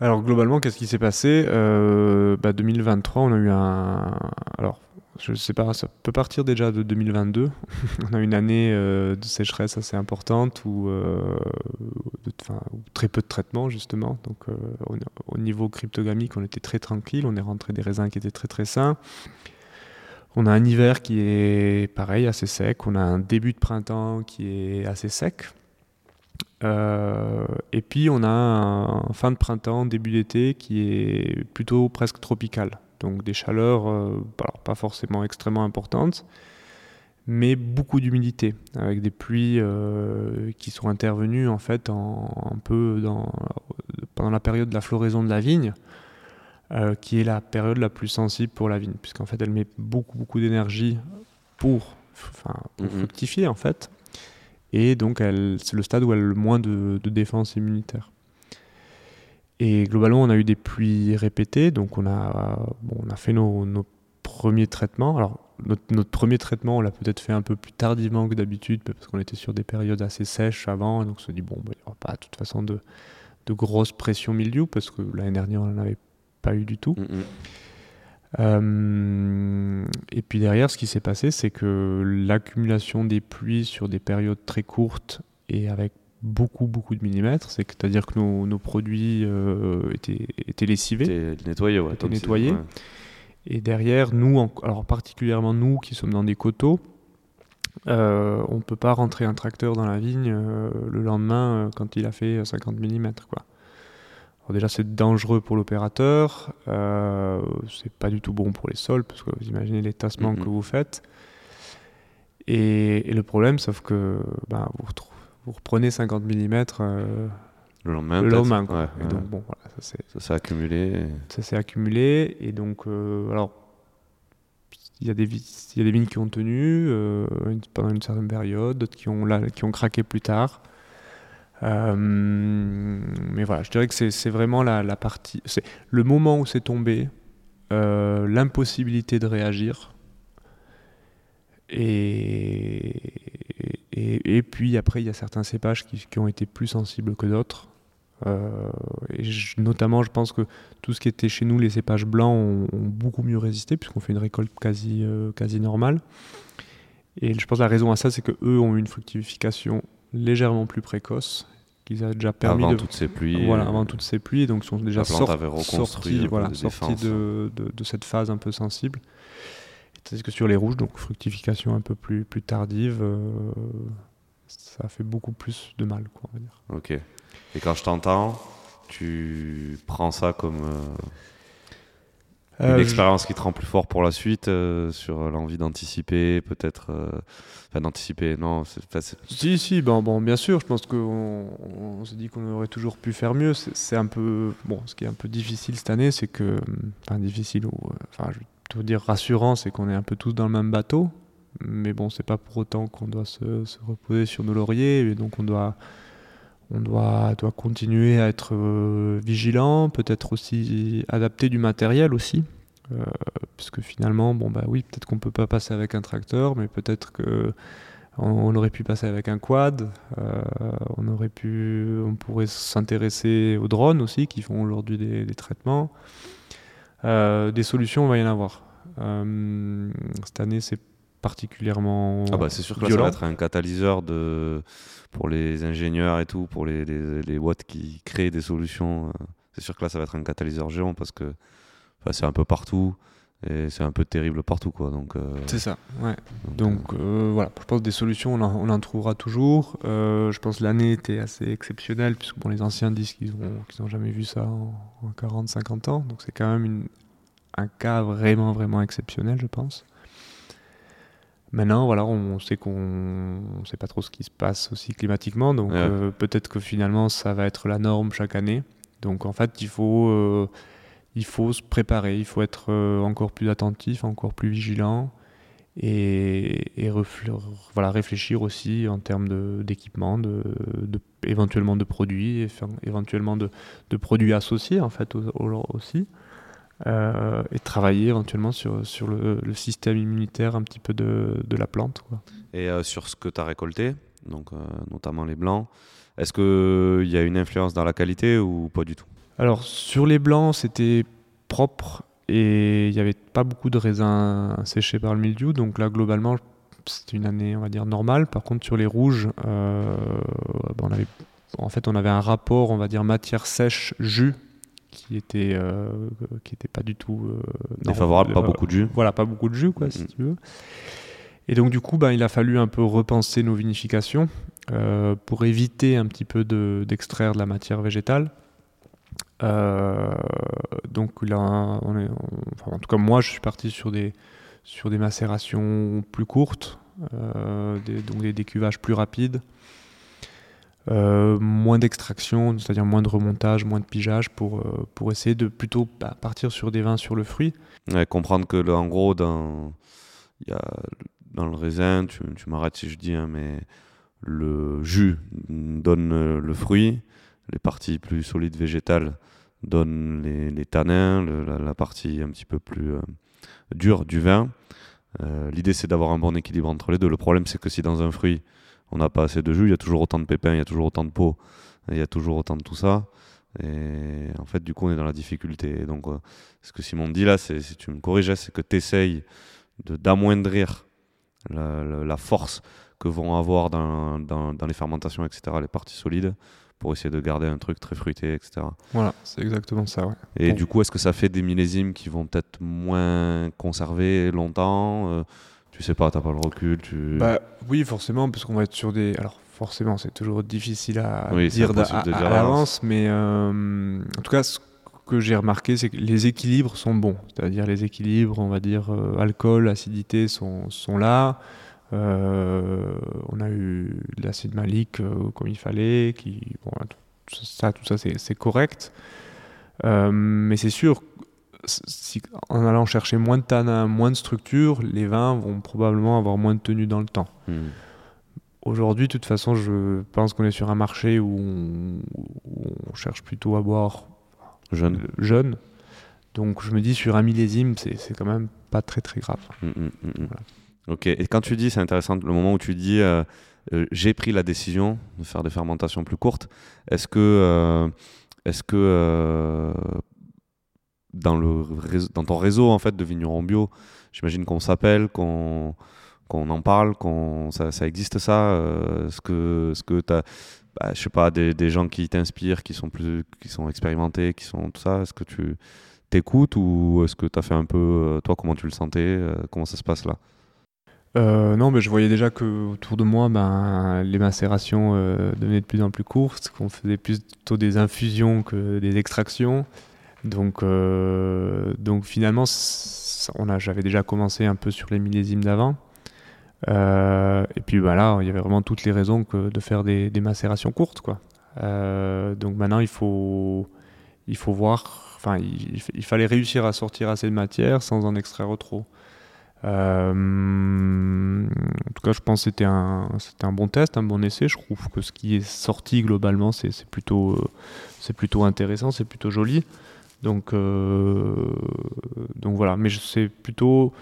Alors globalement, qu'est-ce qui s'est passé? Bah, 2023, on a eu un... Alors je sais pas, ça peut partir déjà de 2022. on a une année euh, de sécheresse assez importante ou euh, très peu de traitement justement. Donc euh, au, niveau cryptogamique, on était très tranquille. On est rentré des raisins qui étaient très très sains. On a un hiver qui est pareil, assez sec. On a un début de printemps qui est assez sec. et puis on a un fin de printemps, début d'été qui est plutôt presque tropical donc des chaleurs euh, pas forcément extrêmement importantes, mais beaucoup d'humidité, avec des pluies euh, qui sont intervenues en fait un peu pendant la période de la floraison de la vigne, euh, qui est la période la plus sensible pour la vigne, puisqu'en fait elle met beaucoup beaucoup d'énergie pour, mhm. fructifier en fait, et donc c'est le stade où elle a le moins de défense immunitaire. Et globalement, on a eu des pluies répétées, donc on a, on a fait nos, premiers traitements. Alors, notre, premier traitement, on l'a peut-être fait un peu plus tardivement que d'habitude, parce qu'on était sur des périodes assez sèches avant, et donc on se dit, bon, bah, il n'y aura pas de toute façon de, de grosse pression milieu, parce que l'année dernière, on n'en avait pas eu du tout. Mm, mm. Euh, et puis derrière, ce qui s'est passé, c'est que l'accumulation des pluies sur des périodes très courtes et avec beaucoup beaucoup de millimètres, c'est-à-dire que nos, nos produits euh, étaient, étaient, lessivés, étaient nettoyés, ouais, étaient nettoyés. Et derrière, nous, alors particulièrement nous qui sommes dans des coteaux, euh, on ne peut pas rentrer un tracteur dans la vigne euh, le lendemain quand il a fait 50 mm. Quoi. Alors déjà, c'est dangereux pour l'opérateur, c'est pas du tout bon pour les sols, parce que vous imaginez les tassements que vous faites. Et, le problème, sauf que ben, vous retrouvez vous reprenez 50 mm euh, le lendemain. Le lendemain, donc, bon, voilà, ça s'est accumulé. Ça s'est accumulé. Et donc, euh, alors, il y, a des, y a des vignes qui ont tenu euh, pendant une certaine période, d'autres qui ont, là, qui ont craqué plus tard. mais voilà, je dirais que c'est vraiment la, la partie. C'est le moment où c'est tombé, l'impossibilité de réagir. Et, et, puis après, il y a certains cépages qui, ont été plus sensibles que d'autres. Euh, et notamment, je pense que tout ce qui était chez nous, les cépages blancs, ont, beaucoup mieux résisté puisqu'on fait une récolte quasi, euh, quasi normale. Et je pense que la raison à ça, c'est que eux ont eu une fructification légèrement plus précoce, qu'ils a déjà permis avant toutes ces pluies. Voilà, avant toutes ces pluies, donc sont déjà sortis, voilà, sortis de, de, de, cette phase un peu sensible. C'est que sur les rouges, donc fructification un peu plus, plus tardive, euh, ça fait beaucoup plus de mal, quoi, on va dire. Ok. Et quand je t'entends, tu prends ça comme euh, une euh, expérience qui te rend plus fort pour la suite, sur l'envie d'anticiper, peut-être. Enfin, d'anticiper, non. Si, si, bon, bon, bien sûr, je pense qu'on on, s'est dit qu'on aurait toujours pu faire mieux. C'est un peu. Bon, ce qui est un peu difficile cette année, c'est que. Enfin, difficile, ou. Enfin, je plutôt dire rassurant, c'est qu'on est un peu tous dans le même bateau. Mais bon, c'est pas pour autant qu'on doit se, reposer sur nos lauriers. Et donc on doit, on doit, doit continuer à être euh, vigilant, peut-être aussi adapter du matériel aussi. Euh, puisque finalement, bon bah oui, peut-être qu'on peut pas passer avec un tracteur, mais peut-être que on, aurait pu passer avec un quad. Euh, on aurait pu, on pourrait s'intéresser aux drones aussi qui font aujourd'hui des traitements. Euh, des solutions, il va y en avoir. cette année, c'est particulièrement. Ah bah c'est sûr que là, ça va être un catalyseur de, pour les ingénieurs et tout, pour les, les, les watts qui créent des solutions. C'est sûr que là, ça va être un catalyseur géant parce que c'est un peu partout et c'est un peu terrible partout quoi donc euh, c'est ça ouais. donc, euh, euh, voilà je pense des solutions on en, on en trouvera toujours. Je pense l'année était assez exceptionnelle puisque bon les anciens disent qu'ils ont qu'ils ont jamais vu ça en, 40 50 ans. Donc c'est quand même une, un cas vraiment vraiment exceptionnel je pense. Maintenant voilà on sait qu'on on sait pas trop ce qui se passe aussi climatiquement. Donc peut-être que finalement ça va être la norme chaque année. Donc en fait il faut il faut se préparer, il faut être euh, encore plus attentif, encore plus vigilant et, voilà, réfléchir aussi en termes d'équipement, de, éventuellement de produits, éventuellement de, produits associés en fait aussi. Euh, et travailler éventuellement sur, sur le, système immunitaire un petit peu de, la plante. Et euh, sur ce que tu as récolté, donc, notamment les blancs, est-ce qu'il y a une influence dans la qualité ou pas du tout? Alors sur les blancs, c'était propre et il n'y avait pas beaucoup de raisins séchés par le mildiou. Donc là, globalement, c'était une année, on va dire, normale. Par contre, sur les rouges, euh, bah, on avait, en fait, on avait un rapport, on va dire, matière sèche, jus, qui était, euh, qui était pas du tout euh, défavorable, pas beaucoup de jus. Voilà, pas beaucoup de jus, quoi, si tu veux. Et donc, du coup, bah, il a fallu un peu repenser nos vinifications pour éviter un petit peu d'extraire de la matière végétale. Euh, donc là, en tout cas moi, je suis parti sur des, sur des macérations plus courtes, euh, des, donc des décuvages plus rapides. Euh, moins d'extraction, c'est-à-dire moins de remontage, moins de pigeage pour, pour essayer de plutôt partir sur des vins sur le fruit. comprendre que en gros, dans, y a, dans le raisin, tu, tu m'arrêtes si je dis, hein, mais le jus donne le fruit, les parties plus solides végétales donnent les, tanins, la, partie un petit peu plus euh, dure du vin. Euh, l'idée c'est d'avoir un bon équilibre entre les deux. Le problème c'est que si dans un fruit on n'a pas assez de jus, il y a toujours autant de pépins, il y a toujours autant de peau, il y a toujours autant de tout ça. Et en fait, du coup, on est dans la difficulté. donc, euh, ce que Simon dit là, c'est, si tu me corriges, c'est que tu essayes d'amoindrir la, force que vont avoir dans, les fermentations, etc., les parties solides, pour essayer de garder un truc très fruité, etc. Voilà, c'est exactement ça. Ouais. Et du coup, est-ce que ça fait des millésimes qui vont peut-être moins conserver longtemps euh, Tu sais pas, t'as pas le recul tu... Bah, oui, forcément, parce qu'on va être sur des... Alors forcément, c'est toujours difficile à dire à, l'avance, mais euh, en tout cas, ce que j'ai remarqué, c'est que les équilibres sont bons. C'est-à-dire les équilibres, on va dire, euh, alcool, acidité sont, sont là. Euh, on a eu l'acide malique euh, comme il fallait, qui, bon, ça, tout ça c'est correct. Euh, mais c'est sûr, si, en allant chercher moins de tanin, moins de structure, les vins vont probablement avoir moins de tenue dans le temps. Hmm. Aujourd'hui, de toute façon, je pense qu'on est sur un marché où on, cherche plutôt à boire jeune. jeune. Donc je me dis, sur un millésime, c'est quand même pas très très grave. Hmm, hmm, Ok, et quand tu dis, c'est intéressant, le moment où tu dis euh, euh, j'ai pris la décision de faire des fermentations plus courtes, est-ce que, euh, est-ce que dans, le dans ton réseau en fait, de vignerons bio, j'imagine qu'on s'appelle, qu'on qu'on en parle, qu'on ça, ça, existe ça Est-ce que, ce que bah, je sais pas, des, des gens qui t'inspirent, qui sont qui sont expérimentés, qui sont tout ça Est-ce que tu t'écoutes ou est-ce que tu as fait un peu, toi, comment tu le sentais Comment ça se passe là? Euh, non, mais je voyais déjà que autour de moi, ben, les macérations euh, devenaient de plus en plus courtes, qu'on faisait plutôt des infusions que des extractions. Donc, euh, donc finalement, j'avais déjà commencé un peu sur les millésimes d'avant. et puis ben là, il y avait vraiment toutes les raisons de faire des, macérations courtes. Quoi. donc maintenant, il faut, il faut voir, enfin, il, il, fallait réussir à sortir assez de matière sans en extraire trop. Euh, en tout cas, je pense que c'était un, bon test, un bon essai. Je trouve que ce qui est sorti globalement, c'est plutôt, c'est plutôt intéressant, c'est plutôt joli. Donc, euh, donc voilà, mais c'est plutôt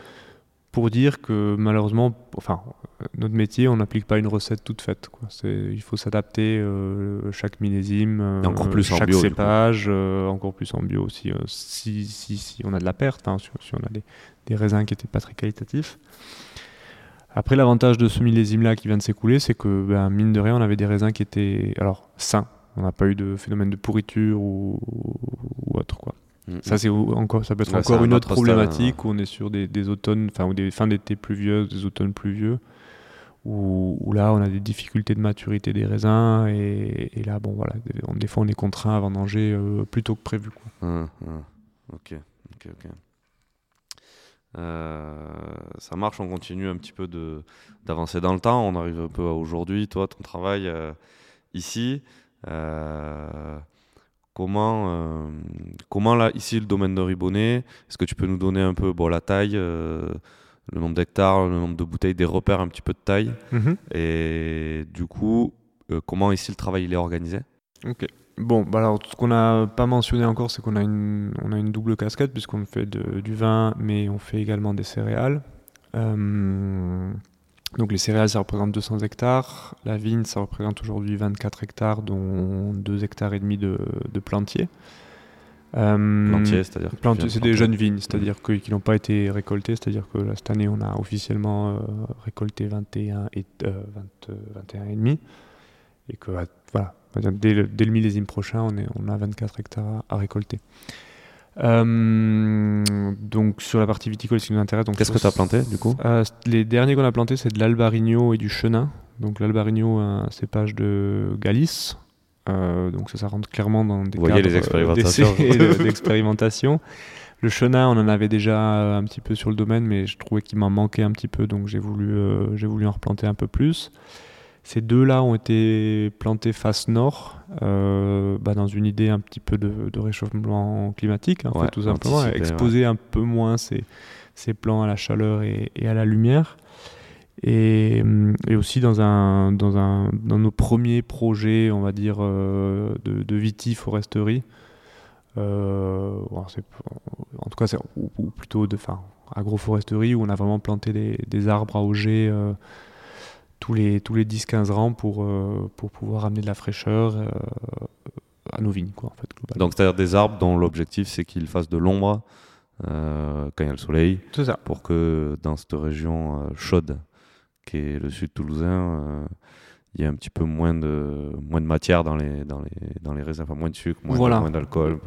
pour dire que malheureusement, enfin, notre métier, on n'applique pas une recette toute faite. Quoi. Il faut s'adapter euh, chaque millésime, euh, encore plus chaque en bio, cépage, euh, encore plus en bio aussi. si, si, si, on a de la perte, hein, si, on a des, des raisins qui n'étaient pas très qualitatifs. Après, l'avantage de ce millésime-là qui vient de s'écouler, c'est que, ben, mine de rien, on avait des raisins qui étaient alors sains. On n'a pas eu de phénomène de pourriture ou, ou autre. Quoi. Mm, ça, mm. c'est encore, ça peut être encore une autre problématique où on est sur des, des automnes, enfin, ou des fins d'été pluvieuses, des automnes pluvieux, où, où, là, on a des difficultés de maturité des raisins, et, et là, bon, voilà, des, des, fois, on est contraint à vendanger euh, plus tôt que prévu. Quoi. Mmh, Ok, ok, ok. Euh, ça marche, on continue un petit peu d'avancer dans le temps. On arrive un peu à aujourd'hui, toi, ton travail euh, ici. Euh, Comment, euh, comment là, ici, le domaine de Ribonnet, est-ce que tu peux nous donner un peu bon, la taille, euh, le nombre d'hectares, le nombre de bouteilles, des repères, un petit peu de taille Mhm. Et du coup, euh, comment ici le travail il est organisé? Ok. Bon, bah alors, ce qu'on n'a pas mentionné encore, c'est qu'on a une, on a une double casquette, puisqu'on fait de- du vin, mais on fait également des céréales. Donc les céréales, ça représente 200 hectares. La vigne, ça représente aujourd'hui 24 hectares, dont 2 hectares et demi de, de plantiers. Euh, c'est-à-dire plantiers, de c'est des jeunes vignes, c'est-à-dire que- qui n'ont pas été récoltées. C'est-à-dire que là, cette année, on a officiellement euh, récolté 21 et euh, 20, 21 et demi, et que voilà, dès, le, dès le millésime prochain, on, est, on a 24 hectares à récolter. Euh, donc sur la partie viticole, ce qui nous intéresse. Qu'est-ce que tu as planté du coup euh, les derniers qu'on a plantés, c'est de l'albarigno et du chenin. Donc l'albarigno, un cépage de Galice. Euh, donc ça, ça rentre clairement dans des Vous voyez les expérimentations. d'expérimentation. Le chenin, on en avait déjà un petit peu sur le domaine, mais je trouvais qu'il m'en manquait un petit peu, donc j'ai voulu, j'ai voulu en replanter un peu plus. Ces deux-là ont été plantés face nord, euh, bah, dans une idée un petit peu de, de réchauffement climatique, Ouais, fait, tout simplement, exposer un peu moins ces, ces plants à la chaleur et, et à la lumière. Et, hum, et aussi dans, un, dans, un, dans nos premiers projets, on va dire, euh, de, de vitiforesterie. Euh, en tout cas, ou, ou plutôt de agroforesterie, où on a vraiment planté des, des arbres à auger euh, tous les, tous les 10-15 rangs pour, euh, pour pouvoir amener de la fraîcheur euh, à nos vignes. Quoi, en fait. Donc, c'est-à-dire des arbres dont l'objectif c'est qu'ils fassent de l'ombre euh, quand il y a le soleil, ça. pour que dans cette région chaude qui est le sud toulousain, il y ait un petit peu moins de, moins de matière dans les, dans, les, dans les raisins, enfin moins de sucre, moins, Voilà. d'alcool.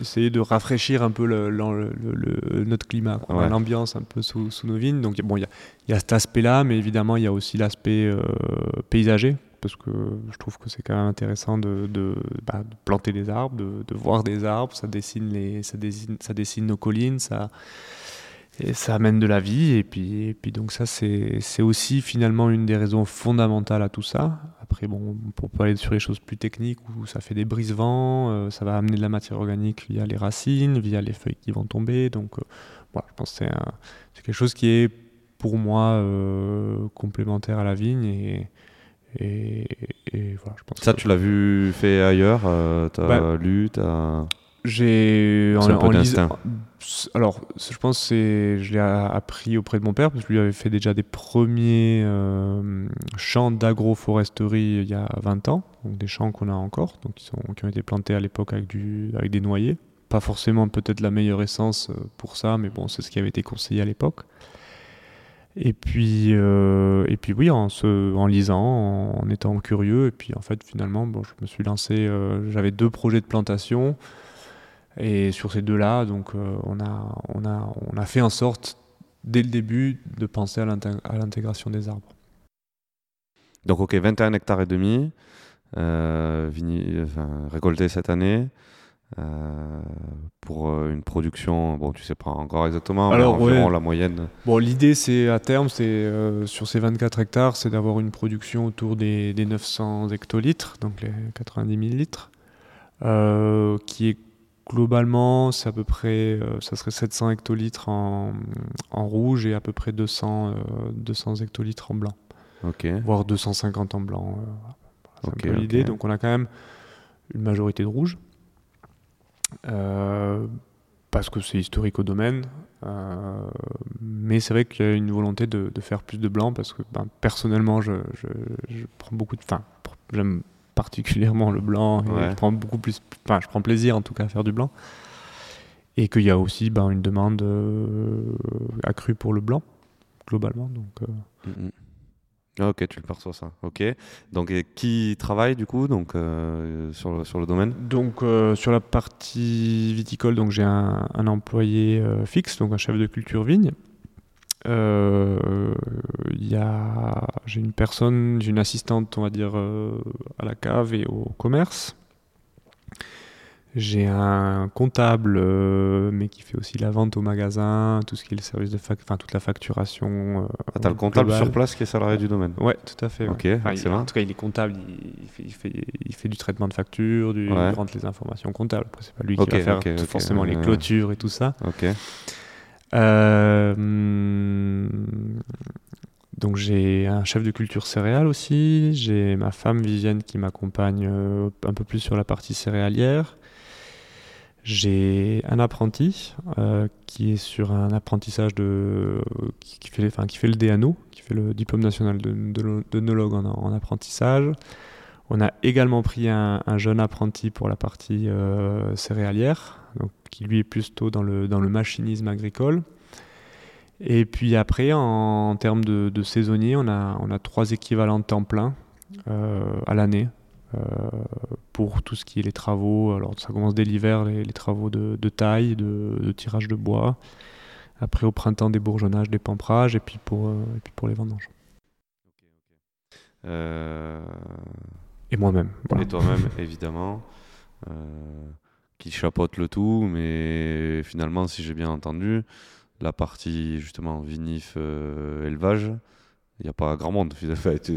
Essayer de rafraîchir un peu le, le- le- le- notre climat, Ouais. l'ambiance un peu sous, sous nos vignes. Donc bon, il y a, y a cet aspect-là, mais évidemment, il y a aussi l'aspect euh, paysager, parce que je trouve que c'est quand même intéressant de, de- bah, de planter des arbres, de, de voir des arbres, ça dessine, les, ça, dessine, ça dessine nos collines, ça, et ça amène de la vie. Et puis, et puis donc ça, c'est c'est aussi finalement une des raisons fondamentales à tout ça. Après, bon, pour pas aller sur les choses plus techniques, où ça fait des brise-vents, euh, ça va amener de la matière organique via les racines, via les feuilles qui vont tomber. Donc, euh, voilà, je pense que c'est quelque chose qui est pour moi euh, complémentaire à la vigne. Et, et, et voilà, je pense Ça, que- tu l'as vu fait ailleurs euh, T'as Bah, lu t'as... J'ai C'est un peu. Alors, je pense que c'est- je l'ai appris auprès de mon père parce que lui avait fait déjà des premiers euh, champs d'agroforesterie il y a 20 ans, donc des champs qu'on a encore, donc qui, sont, qui ont été plantés à l'époque avec, du, avec des noyers. Pas forcément peut-être la meilleure essence euh, pour ça, mais bon, c'est ce qui avait été conseillé à l'époque. Et puis, euh, et puis oui, en, se, en lisant, en, en étant curieux, et puis en fait, finalement, bon, je me suis lancé. euh, J'avais deux projets de plantation, et sur ces deux-là, donc euh, on, a, on, a, on a fait en sorte, dès le début, de penser à l'intég- à l'intégration des arbres. Donc, ok, 21 hectares et demi, euh, enfin, récoltés cette année. euh, pour une production, bon, tu sais pas encore exactement, Alors, mais environ ouais. la moyenne. Bon, l'idée, c'est à terme, c'est euh, sur ces 24 hectares, c'est d'avoir une production autour des, des 900 hectolitres, donc les 90 000 litres, euh, qui est globalement, c'est à peu près, euh, ça serait 700 hectolitres en, en rouge et à peu près 200, euh, 200 hectolitres en blanc, voire 250 en blanc. euh, c'est un peu l'idée. Donc on a quand même une majorité de rouge. Euh, parce que c'est historique au domaine. mais c'est vrai qu'il y a une volonté de, faire plus de blanc parce que ben, personnellement, je, prends beaucoup de. Enfin, j'aime particulièrement le blanc et je prends beaucoup plus. Enfin, je prends plaisir en tout cas à faire du blanc. Et qu'il y a aussi ben, une demande accrue pour le blanc, globalement. Donc, mm, mm. Ah, ok, tu le perçois ça. Ok. Donc, qui travaille du coup donc, euh, sur, le, sur le domaine? Donc, euh, sur la partie viticole, j'ai un, un, employé euh, fixe, donc un chef de culture vigne. Il a, j'ai une personne, j'ai une assistante, on va dire, à la cave et au commerce. J'ai un comptable, euh, mais qui fait aussi la vente au magasin, tout ce qui est le service de fac, enfin toute la facturation. Euh, ah, t'as le comptable sur place qui est salarié du domaine Ouais, tout à fait. Ok, excellent. en tout cas, il est comptable, il fait, il fait, il fait du traitement de factures, du, il rentre les informations comptables. Après, c'est pas lui qui va faire forcément les clôtures et tout ça. Ok. Euh, donc j'ai un chef de culture céréales aussi, j'ai ma femme Vivienne qui m'accompagne un peu plus sur la partie céréalière. J'ai un apprenti euh, qui est sur un apprentissage de qui, fait, le DANO, qui fait le diplôme national de, de, en, apprentissage. On a également pris un, jeune apprenti pour la partie euh, céréalière, donc, qui lui est plutôt dans le, dans le machinisme agricole. Et puis après, en, termes de, de saisonniers, on a, on a trois équivalents de temps plein euh, à l'année. Euh, pour tout ce qui est les travaux. Alors ça commence dès l'hiver, les, travaux de, taille, de, tirage de bois. Après au printemps des bourgeonnages, des pamprages et puis pour, euh, et puis pour les vendanges. Et moi-même. Et toi-même, évidemment, qui chapeaute le tout, mais finalement, si j'ai bien entendu, la partie justement vinif élevage, il n'y a pas grand monde.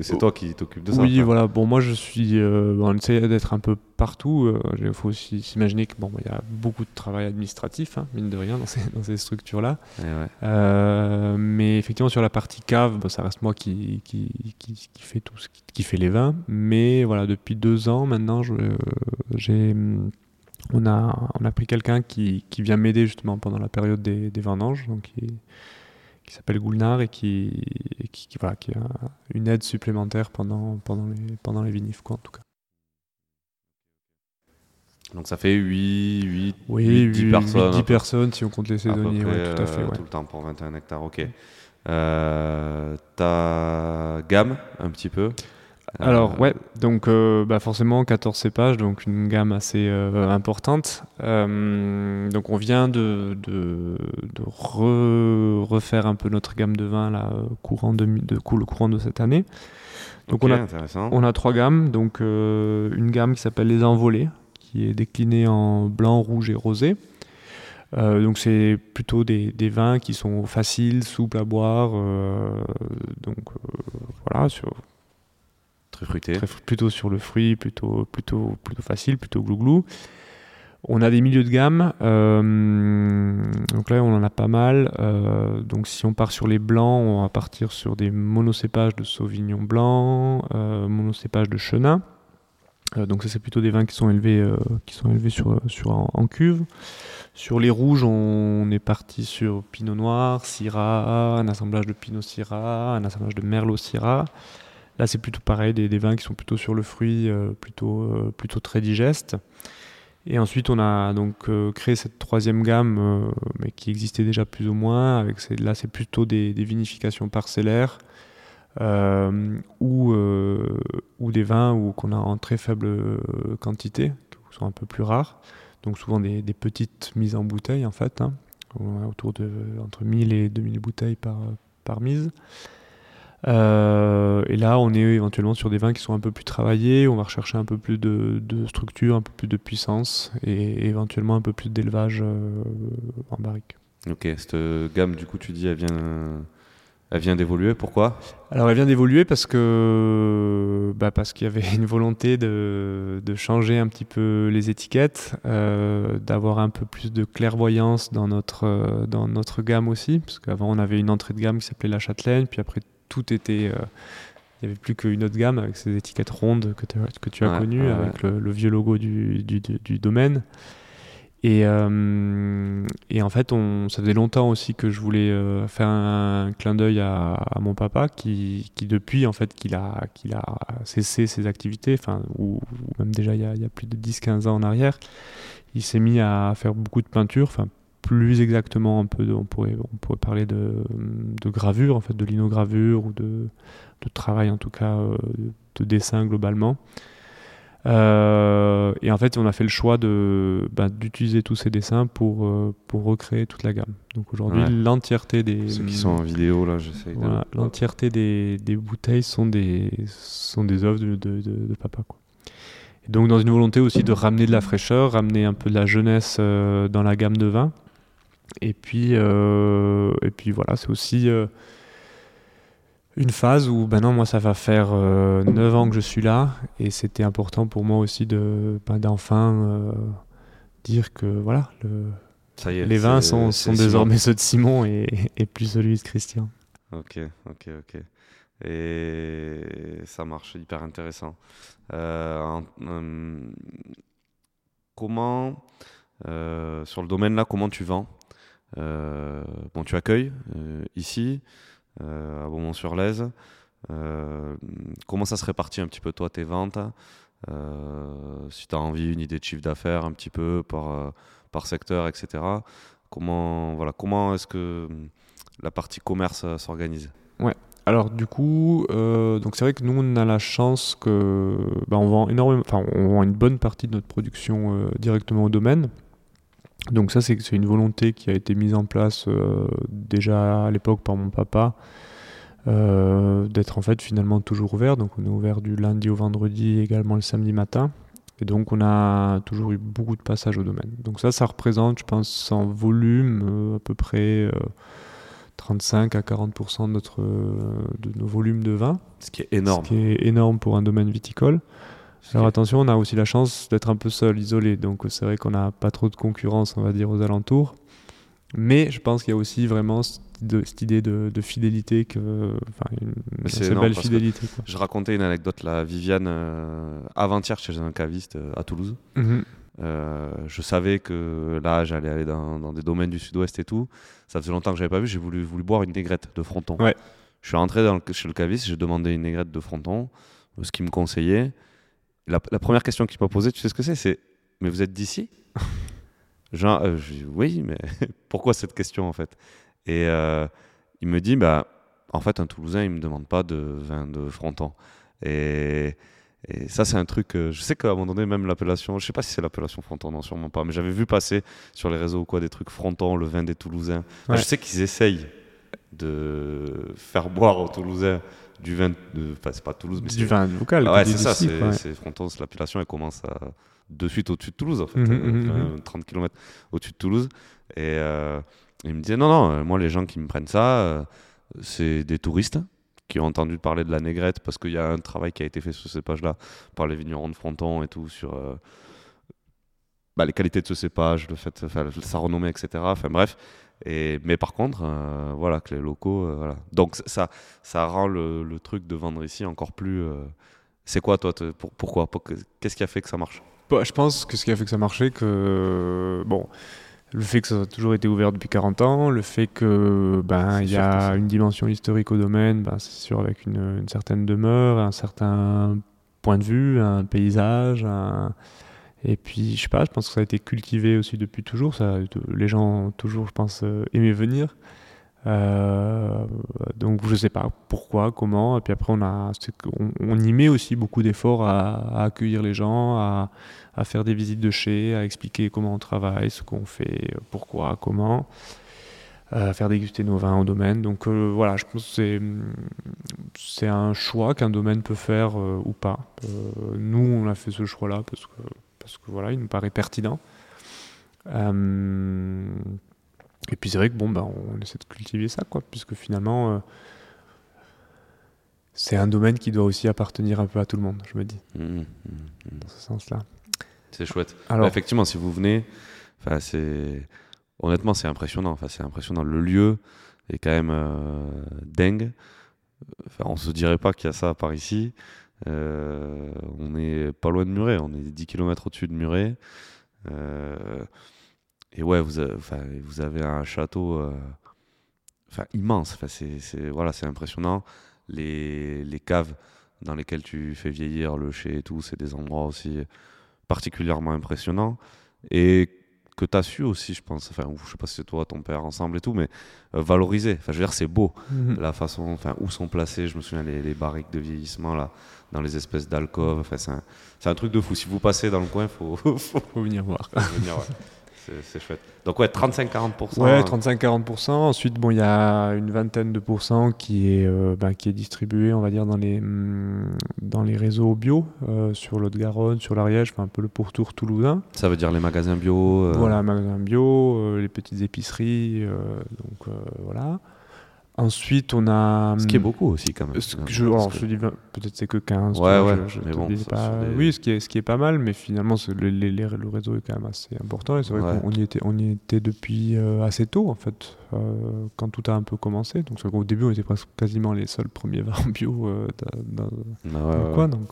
C'est toi qui t'occupes de ça. Oui, voilà. Bon, moi, je suis. Euh, on essaie d'être un peu partout. Il euh, faut aussi s'imaginer qu'il bon, y a beaucoup de travail administratif, hein, mine de rien, dans ces, dans ces structures-là. Eh euh, mais effectivement, sur la partie cave, ça reste moi qui, qui, qui, qui fait tout ce qui, fait les vins. Mais voilà, depuis deux ans maintenant, j'ai. On a, on a pris quelqu'un qui, qui vient m'aider justement pendant la période des, des vendanges, donc qui, qui s'appelle Goulnard et qui, qui, voilà, qui a une aide supplémentaire pendant, pendant, les, pendant les vinifs, quoi, en tout cas. Donc ça fait 8, 8, oui, 10 personnes. 10 personnes si on compte les saisonniers, ouais, tout à fait. Euh, tout le temps pour 21 hectares, ok. Euh, ta gamme un petit peu alors euh, ouais, donc euh, bah forcément 14 cépages, donc une gamme assez euh, importante. donc on vient de, de, refaire un peu notre gamme de vin là, courant de, de, le courant de cette année. Donc on, a, on a trois gammes, donc une gamme qui s'appelle les envolées, qui est déclinée en blanc, rouge et rosé. donc c'est plutôt des, des, vins qui sont faciles, souples à boire. donc voilà, sur, plutôt sur le fruit, plutôt, plutôt, plutôt facile, plutôt glouglou. On a des milieux de gamme, euh, donc là on en a pas mal. Euh, donc si on part sur les blancs, on va partir sur des monocépages de Sauvignon blanc, euh, monocépages de Chenin. donc ça c'est plutôt des vins qui sont élevés, qui sont élevés sur, sur en, cuve. Sur les rouges, on est parti sur Pinot Noir, Syrah, un assemblage de Pinot Syrah, un assemblage de Merlot Syrah. Là, c'est plutôt pareil, des, vins qui sont plutôt sur le fruit, euh, plutôt, euh, plutôt très digestes. Et ensuite, on a donc euh, créé cette troisième gamme, mais qui existait déjà plus ou moins. Avec là, c'est plutôt des, vinifications parcellaires ou, ou des vins qu'on a en très faible quantité, qui sont un peu plus rares. Donc souvent des, petites mises en bouteille en fait, hein. autour de entre 1000 et 2000 bouteilles par, par mise. Euh, et là, on est éventuellement sur des vins qui sont un peu plus travaillés. On va rechercher un peu plus de, structure, un peu plus de puissance et éventuellement un peu plus d'élevage euh, en barrique. Ok, cette gamme, du coup, tu dis, elle vient, elle vient d'évoluer. Pourquoi? Alors, elle vient d'évoluer parce que bah, parce qu'il y avait une volonté de, de, changer un petit peu les étiquettes, euh, d'avoir un peu plus de clairvoyance dans notre dans notre gamme aussi, parce qu'avant on avait une entrée de gamme qui s'appelait la Châtelaine, puis après tout était. Euh, il n'y avait plus qu'une autre gamme avec ces étiquettes rondes que, que tu as connues, avec Le, vieux logo du, du, domaine. Et, euh, et, en fait, on, ça faisait longtemps aussi que je voulais euh, faire un, clin d'œil à, à, mon papa, qui, qui depuis en fait qu'il a, qu'il a cessé ses activités, enfin, ou, ou, même déjà il y a, il y a plus de 10-15 ans en arrière, il s'est mis à faire beaucoup de peinture, enfin plus exactement un peu, de, on, pourrait, on pourrait parler de, de gravure, en fait, de linogravure ou de, de travail en tout cas euh, de dessin globalement. Euh, et en fait, on a fait le choix de bah, d'utiliser tous ces dessins pour euh, pour recréer toute la gamme. Donc aujourd'hui, Ouais. l'entièreté des Ceux qui sont en vidéo, là, j'essaie de. l'entièreté des, des bouteilles sont des sont des œuvres de, papa. Quoi. Et donc dans une volonté aussi de ramener de la fraîcheur, ramener un peu de la jeunesse euh, dans la gamme de vins. Et puis euh, et puis voilà, c'est aussi euh, une phase où maintenant moi ça va faire euh, 9 ans que je suis là et c'était important pour moi aussi de ben, d'enfin euh, dire que voilà le, Ça y est. les vins sont, Simon. désormais ceux de Simon et, et plus celui de Christian. Ok, ok, ok. Et ça marche, hyper intéressant. Euh, hum, comment, sur le domaine là, comment tu vends? Bon, tu accueilles euh, ici, euh, à Beaumont-sur-Lèze. Euh, comment ça se répartit un petit peu toi tes ventes Euh, Si tu as envie, une idée de chiffre d'affaires un petit peu par, euh, par secteur, etc. Comment, voilà, comment est-ce que hum, la partie commerce euh, s'organise? Alors du coup, euh, donc c'est vrai que nous on a la chance que bah, on vend énormément, enfin on vend une bonne partie de notre production euh, directement au domaine. Donc ça c'est une volonté qui a été mise en place euh, déjà à l'époque par mon papa, euh, d'être en fait finalement toujours ouvert. Donc on est ouvert du lundi au vendredi, également le samedi matin. Et donc on a toujours eu beaucoup de passages au domaine. Donc ça, ça représente, je pense, en volume euh, à peu près euh, 35 à 40% de, notre, de nos volumes de vin. Ce qui est énorme. Ce qui est énorme pour un domaine viticole. Est- attention, on a aussi la chance d'être un peu seul, isolé. Donc c'est vrai qu'on n'a pas trop de concurrence, on va dire, aux alentours. Mais je pense qu'il y a aussi vraiment cette, idée de, de fidélité, que, enfin, une assez énorme belle fidélité. quoi. Je racontais une anecdote là, Viviane, euh, avant-hier chez un caviste euh, à Toulouse. Mhm. Euh, je savais que là, j'allais aller dans, dans des domaines du sud-ouest et tout. Ça faisait longtemps que j'avais pas vu. J'ai voulu, voulu boire une négrette de fronton. Ouais. Je suis rentré dans le- chez le caviste, j'ai demandé une négrette de fronton, euh, ce qu'il me conseillait. La, la première question qu'il m'a posée, tu sais ce que c'est C'est Mais vous êtes d'ici? Genre, euh, je dis, oui, mais pourquoi cette question en fait? Et euh, il me dit Bah, en fait, un Toulousain, il me demande pas de vin de fronton. Et. Et ça, c'est un truc. euh, je sais qu'à un moment donné, même l'appellation, je sais pas si c'est l'appellation Fronton, non, sûrement pas, mais j'avais vu passer sur les réseaux ou quoi des trucs Fronton, le vin des Toulousains. Enfin, je sais qu'ils essayent de faire boire aux Toulousains du vin. De... Enfin, c'est pas Toulouse, mais Du vin local. Ah ouais, c'est ça, c'est ouais. Fronton, c'est l'appellation, elle commence à de suite au-dessus de Toulouse, en fait, Mhm, euh, mhm, 30 km au-dessus de Toulouse. Et euh, il me disait non, non, euh, moi, les gens qui me prennent ça, euh, c'est des touristes qui ont entendu parler de la négrette parce qu'il y a un travail qui a été fait sur ces pages-là par les vignerons de Fronton et tout sur euh, bah, les qualités de ce cépage, le fait, sa renommée, etc. Enfin bref. Et, mais par contre, euh, voilà, que les locaux, euh, voilà. Donc ça, ça rend le, le truc de vendre ici encore plus. euh, C'est quoi toi te- pour- Pourquoi pour que- Qu'est-ce qui a fait que ça marche? Bah, je pense que ce qui a fait que ça marchait, que bon, le fait que ça a toujours été ouvert depuis 40 ans, le fait que ben il y a une dimension historique au domaine, ben, c'est sûr avec une, une certaine demeure, un certain point de vue, un paysage, un- et puis je sais pas, je pense que ça a été cultivé aussi depuis toujours. Ça, les gens ont toujours, je pense, euh, aimé venir. Euh, donc je sais pas pourquoi, comment. Et puis après on a, on, y met aussi beaucoup d'efforts à, accueillir les gens, à, faire des visites de chez, à expliquer comment on travaille, ce qu'on fait, pourquoi, comment, euh, faire déguster nos vins au domaine. Donc euh, voilà, je pense que c'est un choix qu'un domaine peut faire ou pas. Nous, on a fait ce choix-là parce que parce que voilà, il nous paraît pertinent. Euh, et puis c'est vrai que bon, ben, on essaie de cultiver ça, quoi, puisque finalement, euh, c'est un domaine qui doit aussi appartenir un peu à tout le monde, je me dis, Mhm, mhm, mhm. dans ce sens-là. C'est chouette. Alors, Bah, effectivement, si vous venez, c'est honnêtement, c'est impressionnant. Enfin, c'est impressionnant. Le lieu est quand même euh, dingue. Enfin, on se dirait pas qu'il y a ça par ici. Euh, on est pas loin de Muret. On est 10 km au-dessus de Muret. Euh, et ouais, vous avez, un château enfin, immense. C'est voilà, impressionnant. Les, caves dans lesquelles tu fais vieillir le chai et tout, c'est des endroits aussi particulièrement impressionnants. Que tu as su aussi, je pense, enfin, je sais pas si c'est toi, ton père, ensemble et tout, mais euh, valoriser. Enfin, je veux dire, c'est beau, mhm. la façon, enfin, où sont placés, je me souviens, les, les barriques de vieillissement, là, dans les espèces d'alcôves. Enfin, c'est un, un, truc de fou. Si vous passez dans le coin, il faut, faut, venir voir. Faut venir, c'est chouette. Donc ouais, 35-40%. Ouais, 35-40%. Ensuite, bon, il y a une vingtaine de pourcents qui est, euh, ben, qui est distribué, on va dire, dans les, mm, dans les réseaux bio, euh, sur l'Haute-Garonne, sur l'Ariège, un peu le pourtour toulousain. Ça veut dire les magasins bio euh... Voilà, magasins bio, les petites épiceries, donc voilà. Ensuite, on a. Ce qui est beaucoup aussi, quand même. je, alors, je dis, peut-être c'est que 15. Ouais, ouais. mais bon, pas... Oui, ce qui, est, ce qui est pas mal, mais finalement, le, le, réseau est quand même assez important. Et c'est vrai qu'on y était, on y était depuis euh, assez tôt, en fait, euh, quand tout a un peu commencé. Donc, au début, on était presque quasiment les seuls premiers vins bio euh, dans, ah quoi. Donc,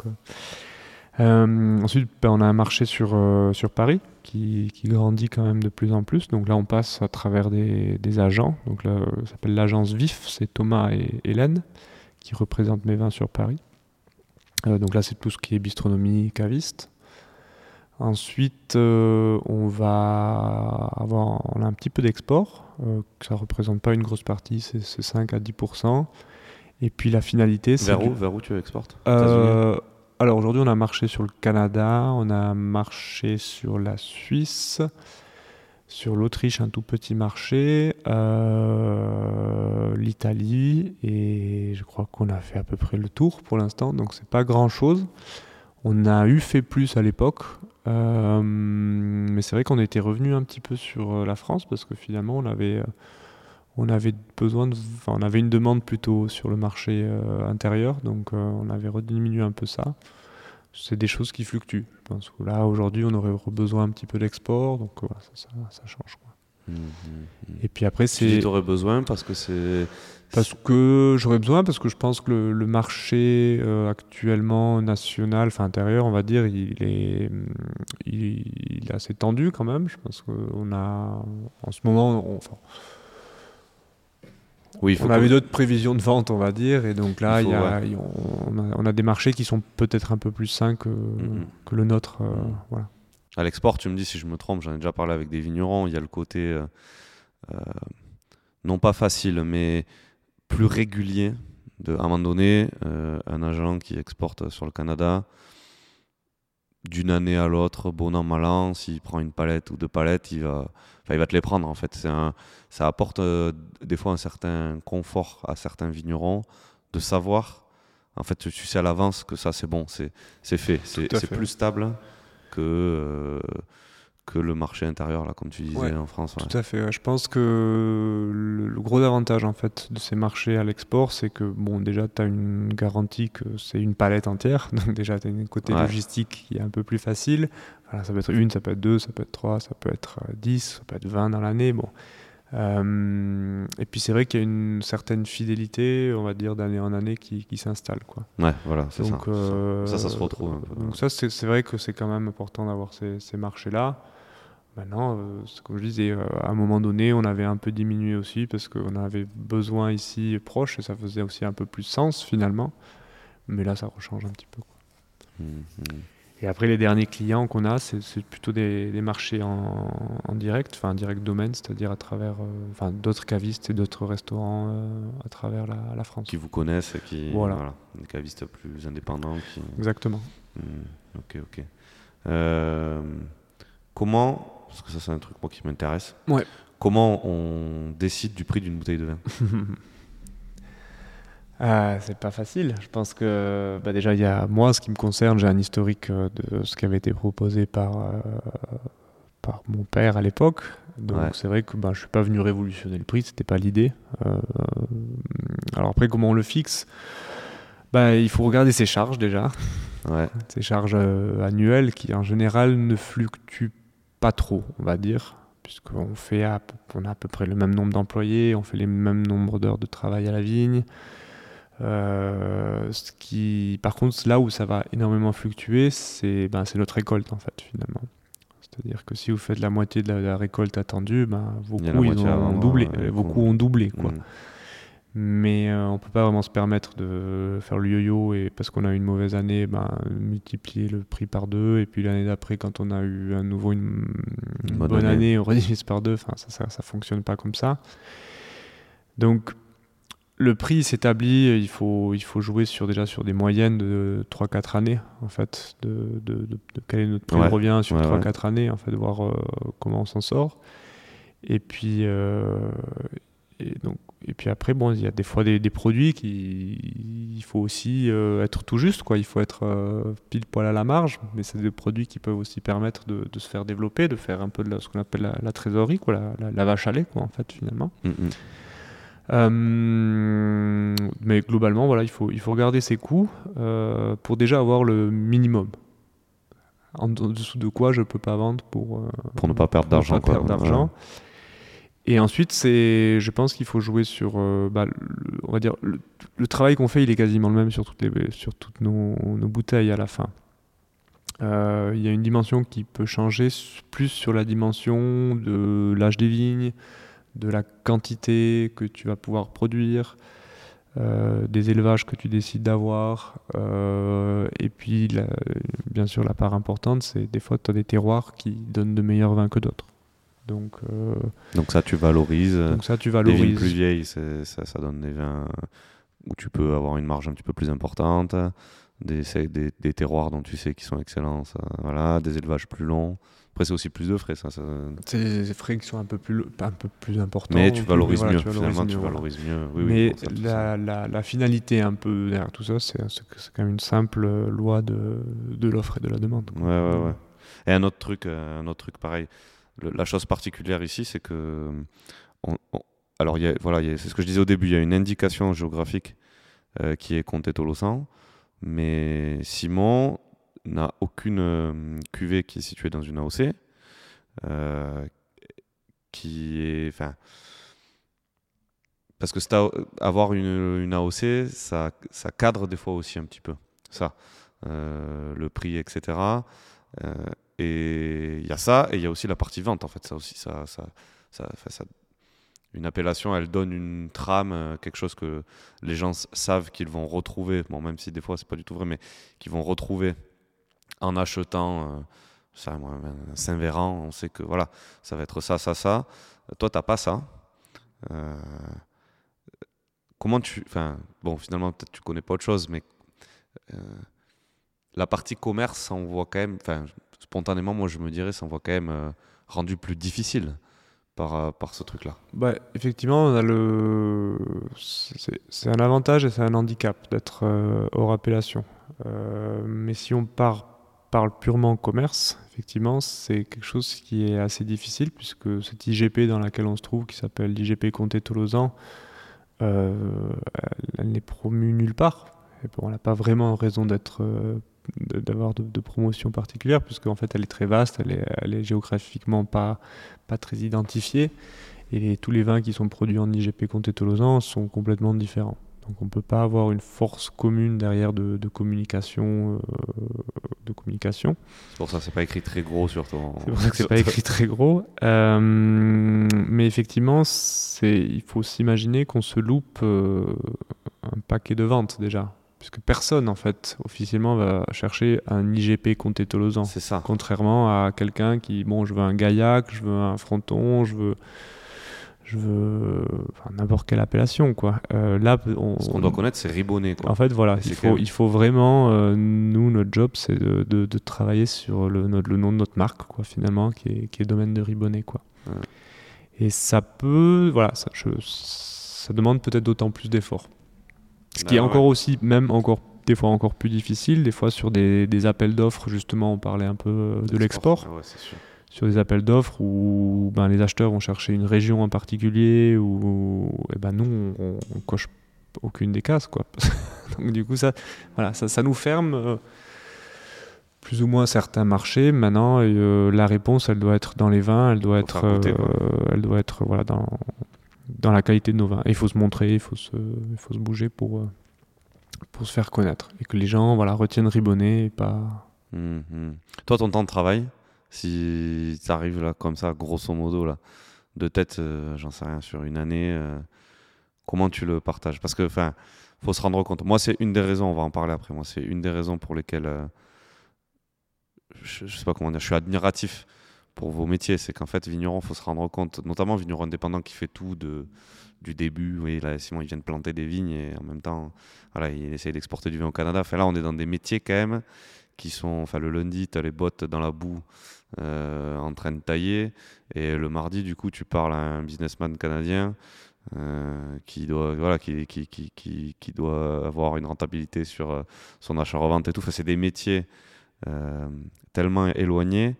ensuite, ben, on a un marché sur, sur Paris qui, grandit quand même de plus en plus. Donc là, on passe à travers des, agents. Donc là, ça s'appelle l'agence VIF, c'est Thomas et Hélène qui représentent mes vins sur Paris. Euh, donc là, c'est tout ce qui est bistronomie, caviste. Ensuite, euh, on va avoir on a un petit peu d'export, euh, ça ne représente pas une grosse partie, c'est 5 à 10%. Et puis la finalité, c'est. Vers, où, vers où tu exportes? Alors aujourd'hui, on a marché sur le Canada, on a marché sur la Suisse, sur l'Autriche, un tout petit marché, euh, l'Italie, et je crois qu'on a fait à peu près le tour pour l'instant, donc c'est pas grand chose. On a eu fait plus à l'époque, euh, mais c'est vrai qu'on était revenu un petit peu sur euh, la France parce que finalement on avait on avait besoin de, on avait une demande plutôt sur le marché euh, intérieur, donc euh, on avait rediminué un peu ça. C'est des choses qui fluctuent. Parce que là, aujourd'hui, on aurait besoin un petit peu d'export, donc ça, ça, change. Quoi. Mmh, mmh, mmh. Et puis après, c'est. Tu aurais besoin parce que c'est. Parce que j'aurais besoin, parce que je pense que le, marché euh, actuellement national, enfin intérieur, on va dire, il est, il, est assez tendu quand même. Je pense qu'on a, en ce moment, on, enfin, on avait d'autres prévisions de vente, on va dire, et donc là, on, a, des marchés qui sont peut-être un peu plus sains que, mm-hmm. le nôtre. Euh, mm-hmm. voilà. À l'export, tu me dis si je me trompe, j'en ai déjà parlé avec des vignerons, il y a le côté euh, euh, non pas facile, mais plus régulier. De, à un moment donné, un agent qui exporte sur le Canada, d'une année à l'autre, bon an, mal an, s'il prend une palette ou deux palettes, il va, il va te les prendre en fait. Un, ça apporte euh, des fois un certain confort à certains vignerons de savoir, en fait, tu sais à l'avance que ça c'est bon, c'est fait, c'est plus stable que. Euh, que le marché intérieur, là, comme tu disais en France. Tout à fait. Je pense que le, gros avantage en fait de ces marchés à l'export, c'est que bon, déjà, tu as une garantie que c'est une palette entière. Donc, déjà, tu as une côté logistique qui est un peu plus facile. Voilà, ça peut être une, ça peut être deux, ça peut être trois, ça peut être euh, dix, ça peut être vingt dans l'année. Bon. Euh, et puis c'est vrai qu'il y a une certaine fidélité, on va dire, d'année en année qui, qui s'installe. Quoi. Ouais, voilà, c'est ça. Euh, ça. Ça, se retrouve un peu. Donc ça, c'est vrai que c'est quand même important d'avoir ces, ces marchés-là. Maintenant, euh, comme je disais, euh, à un moment donné, on avait un peu diminué aussi parce qu'on avait besoin ici proche et ça faisait aussi un peu plus sens finalement. Mais là, ça rechange un petit peu. Mmh. Et après, les derniers clients qu'on a, c'est plutôt des, marchés en, direct, enfin direct domaine, c'est-à-dire à travers euh, d'autres cavistes et d'autres restaurants à travers la, France. Qui vous connaissent, qui, voilà. des cavistes plus indépendants. Exactement. Mmh, ok, ok. comment parce que ça c'est un truc moi qui m'intéresse. Ouais. Comment on décide du prix d'une bouteille de vin? Ah, C'est pas facile. Je pense que bah déjà, il y a moi, ce qui me concerne, j'ai un historique euh, de ce qui avait été proposé par, euh, par mon père à l'époque. Donc c'est vrai que bah, je suis pas venu révolutionner le prix, c'était pas l'idée. Euh, alors après, comment on le fixe? Bah, Il faut regarder ses charges déjà. Ouais. Ses charges annuelles qui en général ne fluctuent pas trop, on va dire, puisqu'on fait à, on a à peu près le même nombre d'employés, on fait les mêmes nombres d'heures de travail à la vigne. Euh, ce qui, par contre, là où ça va énormément fluctuer, c'est ben, notre récolte en fait finalement. C'est-à-dire que si vous faites la moitié de la, récolte attendue, ben, vos a coûts ils ont doublé. euh, vos coûts. coûts ont doublé. Quoi. Mm. Mais euh, on peut pas vraiment se permettre de faire le yo-yo et parce qu'on a eu une mauvaise année, ben, multiplier le prix par deux. Et puis l'année d'après, quand on a eu à nouveau une, une bonne bonne, année. année. on redivise par deux. Enfin, ça, ça, ça fonctionne pas comme ça. Donc le prix s'établit, il faut, il faut jouer sur, déjà sur des moyennes de 3-4 années, en fait, de, de, de, de quel est notre prix Ouais. revient sur Ouais, 3-4 années, en fait, de voir euh, comment on s'en sort. Et puis, euh, et donc, et puis après, bon, il y a des fois des, des produits qui, il faut aussi euh, être tout juste, quoi. Il faut être euh, pile poil à la marge, mais c'est des produits qui peuvent aussi permettre de, de se faire développer, de faire un peu de la- ce qu'on appelle la, la trésorerie, quoi, la, vache à lait, quoi, en fait, finalement. Mm, mm. Euh, mais globalement, voilà, il faut, il faut regarder ses coûts pour déjà avoir le minimum. En, dessous de quoi je peux pas vendre pour, Pour ne pas d'argent. perdre d'argent. Et ensuite, c'est, je pense qu'il faut jouer sur, euh, bah, le- on va dire, le, travail qu'on fait, il est quasiment le même sur toutes, les, sur toutes nos, bouteilles à la fin. Euh, Il y a une dimension qui peut changer plus sur la dimension de l'âge des vignes, de la quantité que tu vas pouvoir produire, euh, des élevages que tu décides d'avoir. et puis, bien sûr, la part importante, c'est des fois, tu as des terroirs qui donnent de meilleurs vins que d'autres. Donc, euh, Donc ça, tu valorises. donc ça, tu des vignes valorises. plus vieilles, ça, ça donne des vins où tu peux avoir une marge un petit peu plus importante. Des, c'est des, des terroirs dont tu sais qu'ils sont excellents. ça, voilà, des élevages plus longs. Après, c'est aussi plus de frais. Ça, ça- C'est des frais qui sont un peu plus, un peu plus importants. Mais tu valorises voilà, mieux. tu valorises Finalement, mieux, tu voilà. valorises mieux. Oui, oui, Mais bon, ça, tout la, ça. la, la finalité un peu derrière tout ça, c'est quand même une simple loi de, de l'offre et de la demande. quoi. Ouais, ouais, ouais. Et un autre truc, euh, un autre truc pareil. La chose particulière ici, c'est que. alors, voilà, c'est ce que je disais au début, il y a une indication géographique euh, qui est Comté Tolosan, mais Simon n'a aucune euh, cuvée qui est située dans une AOC, euh, qui est. Enfin. Parce que avoir une, une AOC, ça, ça cadre des fois aussi un petit peu. Ça. Euh, le prix, etc. Et il y a ça, et il y a aussi la partie vente, en fait. Ça aussi, ça, ça, une appellation, elle donne une trame, euh, quelque chose que les gens savent qu'ils vont retrouver. Bon, même si des fois, c'est pas du tout vrai, mais qu'ils vont retrouver en achetant. euh, ça, un Saint-Véran, on sait que voilà, ça va être ça, ça, ça. Toi, t'as pas ça. Euh, comment tu. Enfin, bon, finalement, peut-être tu connais pas autre chose, mais la partie commerce, on voit quand même. Spontanément, moi, je me dirais, ça on voit quand même euh, rendu plus difficile par, euh, par ce truc-là. Bah, effectivement, on a le... c'est un avantage et c'est un handicap d'être euh, hors appellation. Mais si on part, parle purement commerce, effectivement, c'est quelque chose qui est assez difficile puisque cette IGP dans laquelle on se trouve, qui s'appelle l'IGP Comté Tolosan, euh, elle, n'est promue nulle part. Bon, elle n'a pas vraiment raison d'être, euh, de- d'avoir de, de promotion particulière puisqu'en fait, elle est très vaste, elle est, elle est géographiquement pas, pas très identifiée. Et les- tous les vins qui sont produits en IGP Comté Tolosan sont complètement différents. Donc on ne peut pas avoir une force commune derrière de, de communication. euh, de communication. C'est pour ça, c'est pas écrit très gros sur ton. C'est pour ça que c'est pas écrit très gros. Euh, mais effectivement, c'est, il faut s'imaginer qu'on se loupe euh, un paquet de ventes déjà. Puisque personne, en fait, officiellement, va chercher un IGP Comté Tolosan. C'est ça. Contrairement à quelqu'un qui, bon, je veux un gaillac, je veux un fronton, je veux, je veux, enfin, n'importe quelle appellation, quoi. Euh, là, on, Ce qu'on doit connaître, c'est Ribonnet. Quoi. en fait, voilà, il faut, même- il faut vraiment, euh, nous, notre job, c'est de, de- de travailler sur le, notre- le nom de notre marque, quoi, finalement, qui est, qui est domaine de Ribonnet, quoi. Ouais. Et ça peut, voilà, ça, je- ça demande peut-être d'autant plus d'efforts. Ce qui Ah est ouais. encore aussi, même encore, des fois encore plus difficile, des fois sur des, des appels d'offres, justement, on parlait un peu euh, de l'export Ah ouais, sur des appels d'offres où ben, les acheteurs vont chercher une région en particulier ou et ben nous on, on coche aucune des cases quoi. Donc du coup ça voilà ça, ça nous ferme euh, plus ou moins certains marchés. Maintenant euh, la réponse elle doit être dans les vins, elle doit Faut être goûter, euh, elle doit être voilà dans dans la qualité de nos vins. Et il faut se montrer, il faut se il faut se bouger pour euh, pour se faire connaître et que les gens voilà retiennent Ribonnet et pas Mhm. Toi, ton temps de travail, Si ça arrive là, comme ça, grosso modo, là, de tête, j'en sais rien, sur une année, comment tu le partages? Parce que, enfin, faut se rendre compte. Moi, c'est une des raisons, on va en parler après, moi, c'est une des raisons pour lesquelles je, je, sais pas comment dire, je suis admiratif pour vos métiers. C'est qu'en fait, vigneron, faut se rendre compte, notamment vigneron indépendant qui fait tout de, du début. Oui, là, Simon, il vient de planter des vignes et en même temps, voilà, il essaye d'exporter du vin au Canada. Enfin, là, on est dans des métiers quand même qui sont. Enfin, le lundi, tu as les bottes dans la boue euh, en train de tailler. Et le mardi, du coup, tu parles à un businessman canadien. Euh, qui doit voilà qui, qui, qui, qui, doit avoir une rentabilité sur euh, son achat-revente et tout. Enfin, c'est des métiers tellement éloigné.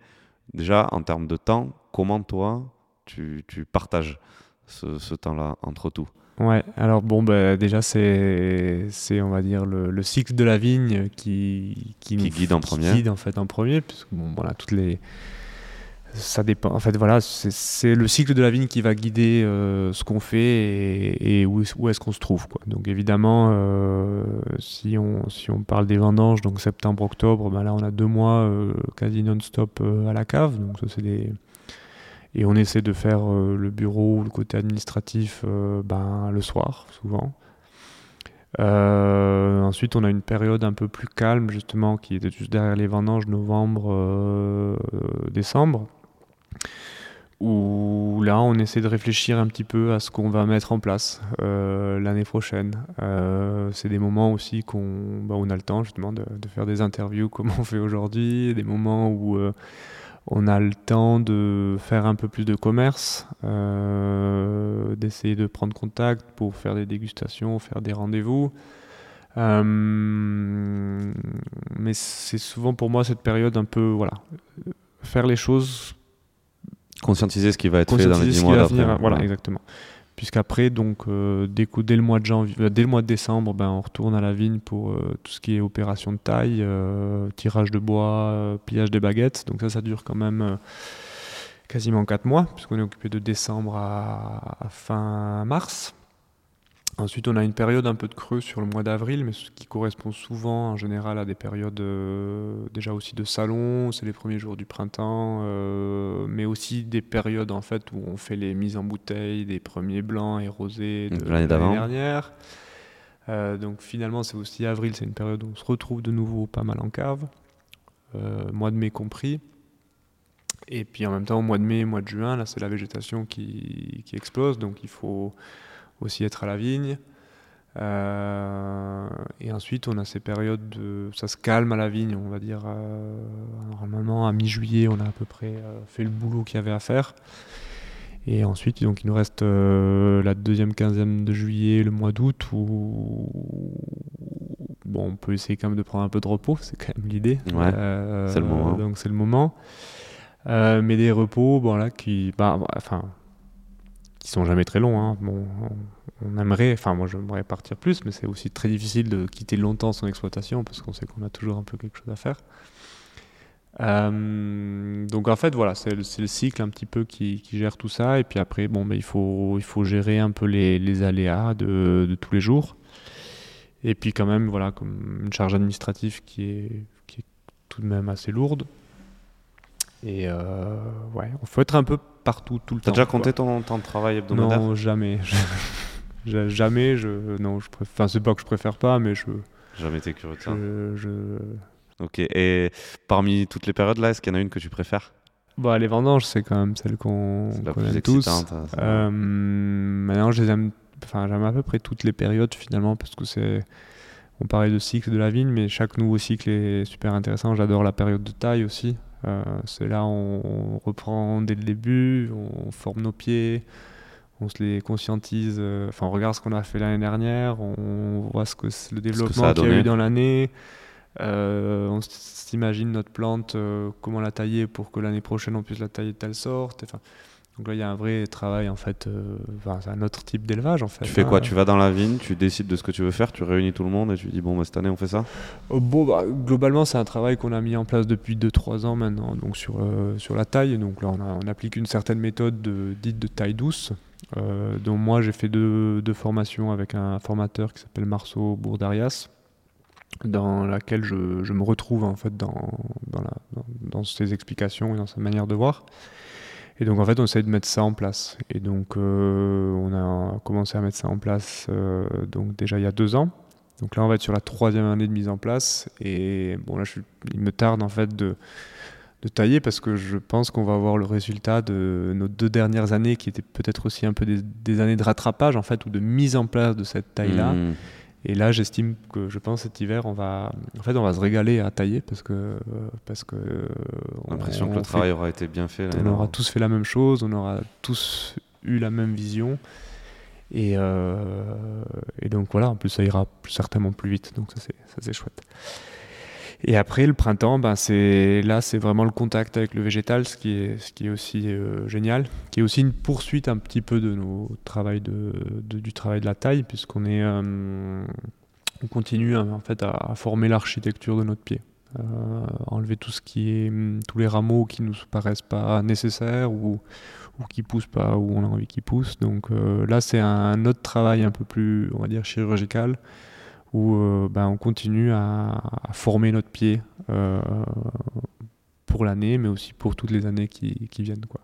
Déjà, en termes de temps, comment toi, tu, tu partages ce, temps-là entre tout? Ouais, alors bon, bah, déjà, c'est, c'est, on va dire, le, le, cycle de la vigne qui, qui, qui guide en premier. guide en fait en premier, puisque bon, voilà, toutes les ça dépend. En fait, voilà, c'est le cycle de la vigne qui va guider euh, ce qu'on fait et, où, est-ce qu'on se trouve. Donc, évidemment, euh, si, on, parle des vendanges, donc septembre-octobre, ben là, on a deux mois euh, quasi non-stop à la cave. Donc, c'est des... Et on essaie de faire le bureau ou le côté administratif ben, le soir, souvent. ensuite, on a une période un peu plus calme, justement, qui est juste derrière les vendanges, novembre, décembre où là on essaie de réfléchir un petit peu à ce qu'on va mettre en place euh, l'année prochaine. Euh, c'est des moments aussi qu'on bah, on a le temps justement de, faire des interviews comme on fait aujourd'hui, des moments où euh, on a le temps de faire un peu plus de commerce, d'essayer de prendre contact pour faire des dégustations, faire des rendez-vous. mais c'est souvent pour moi cette période un peu voilà faire les choses Conscientiser ce qui va être fait dans les 10 mois d'après. Voilà, exactement. Puisqu'après, donc, euh, dès, dès, le mois de janvier, euh, dès le mois de décembre, ben, on retourne à la vigne pour euh, tout ce qui est opération de taille, tirage de bois, pliage des baguettes. Donc ça, ça dure quand même quasiment 4 mois, puisqu'on est occupé de décembre à fin mars. Ensuite, on a une période un peu de creux sur le mois d'avril, mais ce qui correspond souvent en général à des périodes euh, déjà aussi de salon, c'est les premiers jours du printemps, euh, mais aussi des périodes en fait où on fait les mises en bouteille des premiers blancs et rosés de l'année dernière. Euh, donc finalement, c'est aussi avril, c'est une période où on se retrouve de nouveau pas mal en cave, mois de mai compris. Et puis en même temps, au mois de mai, mois de juin, là, c'est la végétation qui, qui explose, donc il faut aussi être à la vigne. Euh, et ensuite, on a ces périodes de. Ça se calme à la vigne, on va dire. Euh, normalement, à mi-juillet, on a à peu près euh, fait le boulot qu'il y avait à faire. Et ensuite, donc, il nous reste la deuxième quinzaine de juillet, le mois d'août, où bon, on peut essayer quand même de prendre un peu de repos, c'est quand même l'idée. Ouais, c'est le moment. Donc, c'est le moment. mais des repos, bon, là, qui. Bah, enfin, sont jamais très longs. Hein. Bon, on aimerait, enfin moi j'aimerais partir plus, mais c'est aussi très difficile de quitter longtemps son exploitation parce qu'on sait qu'on a toujours un peu quelque chose à faire. Euh, donc en fait voilà, c'est le, le, cycle un petit peu qui, gère tout ça et puis après bon ben, il faut il faut gérer un peu les, aléas de, tous les jours et puis quand même voilà comme une charge administrative qui est qui est tout de même assez lourde et euh, ouais, il faut être un peu partout tout le temps. T'as déjà compté ton temps de travail hebdomadaire Non, jamais. jamais, je. Non, je préfère. Enfin, c'est pas que je préfère pas, mais je. Jamais été curieux de ça. Je, Ok, et parmi toutes les périodes là, est-ce qu'il y en a une que tu préfères? Bah, les vendanges, c'est quand même celle qu'on qu aime tous. Euh, maintenant, je les aime. Enfin, j'aime à peu près toutes les périodes finalement parce que c'est. On parlait de cycle de la vigne, mais chaque nouveau cycle est super intéressant. J'adore la période de taille aussi. Euh, c'est là on, on reprend dès le début, on forme nos pieds, on se les conscientise, euh, enfin on regarde ce qu'on a fait l'année dernière, on voit ce que le développement qu'il y a eu dans l'année, euh, on s'imagine notre plante, comment la tailler pour que l'année prochaine on puisse la tailler de telle sorte. Enfin, donc là, il y a un vrai travail, en fait. Euh, c'est un autre type d'élevage, en fait. Tu fais quoi hein. Tu vas dans la vigne, tu décides de ce que tu veux faire, tu réunis tout le monde et tu dis, bon, bah, cette année, on fait ça? Euh, bon, bah, Globalement, c'est un travail qu'on a mis en place depuis 2-3 ans maintenant, donc sur, euh, sur la taille. Donc là, on, on, applique une certaine méthode de, dite de taille douce. dont moi, j'ai fait deux, deux, formations avec un formateur qui s'appelle Marceau Bourdarias. dans laquelle je, je, me retrouve en fait dans, dans, la, dans, dans, ses explications et dans sa manière de voir. Et donc en fait on essaie de mettre ça en place. Et donc euh, on a commencé à mettre ça en place euh, donc déjà il y a deux ans. Donc là on va être sur la troisième année de mise en place. Et bon là je, il me tarde en fait de, tailler parce que je pense qu'on va avoir le résultat de nos deux dernières années qui étaient peut-être aussi un peu des, années de rattrapage en fait ou de mise en place de cette taille là. Mmh. Et là, j'estime que je pense cet hiver, on va, en fait, on va se régaler à tailler parce que, parce que. L'impression que le travail aura été bien fait. on aura tous fait la même chose, on aura tous eu la même vision. Et, euh, et donc voilà, en plus, ça ira certainement plus vite. Donc ça, c'est chouette. Et après, le printemps, ben c'est là, c'est vraiment le contact avec le végétal, ce qui est, aussi euh, génial, qui est aussi une poursuite un petit peu de nos travail de, du travail de la taille, puisqu'on est, euh, on continue hein, en fait à, former l'architecture de notre pied, euh, enlever tout ce qui est, tous les rameaux qui nous paraissent pas nécessaires ou ou qui poussent pas, ou on a envie qu'ils poussent. Donc euh, là, c'est un autre travail un peu plus, on va dire, chirurgical, où euh, ben, on continue à, à, former notre pied euh, pour l'année, mais aussi pour toutes les années qui, qui viennent. Quoi.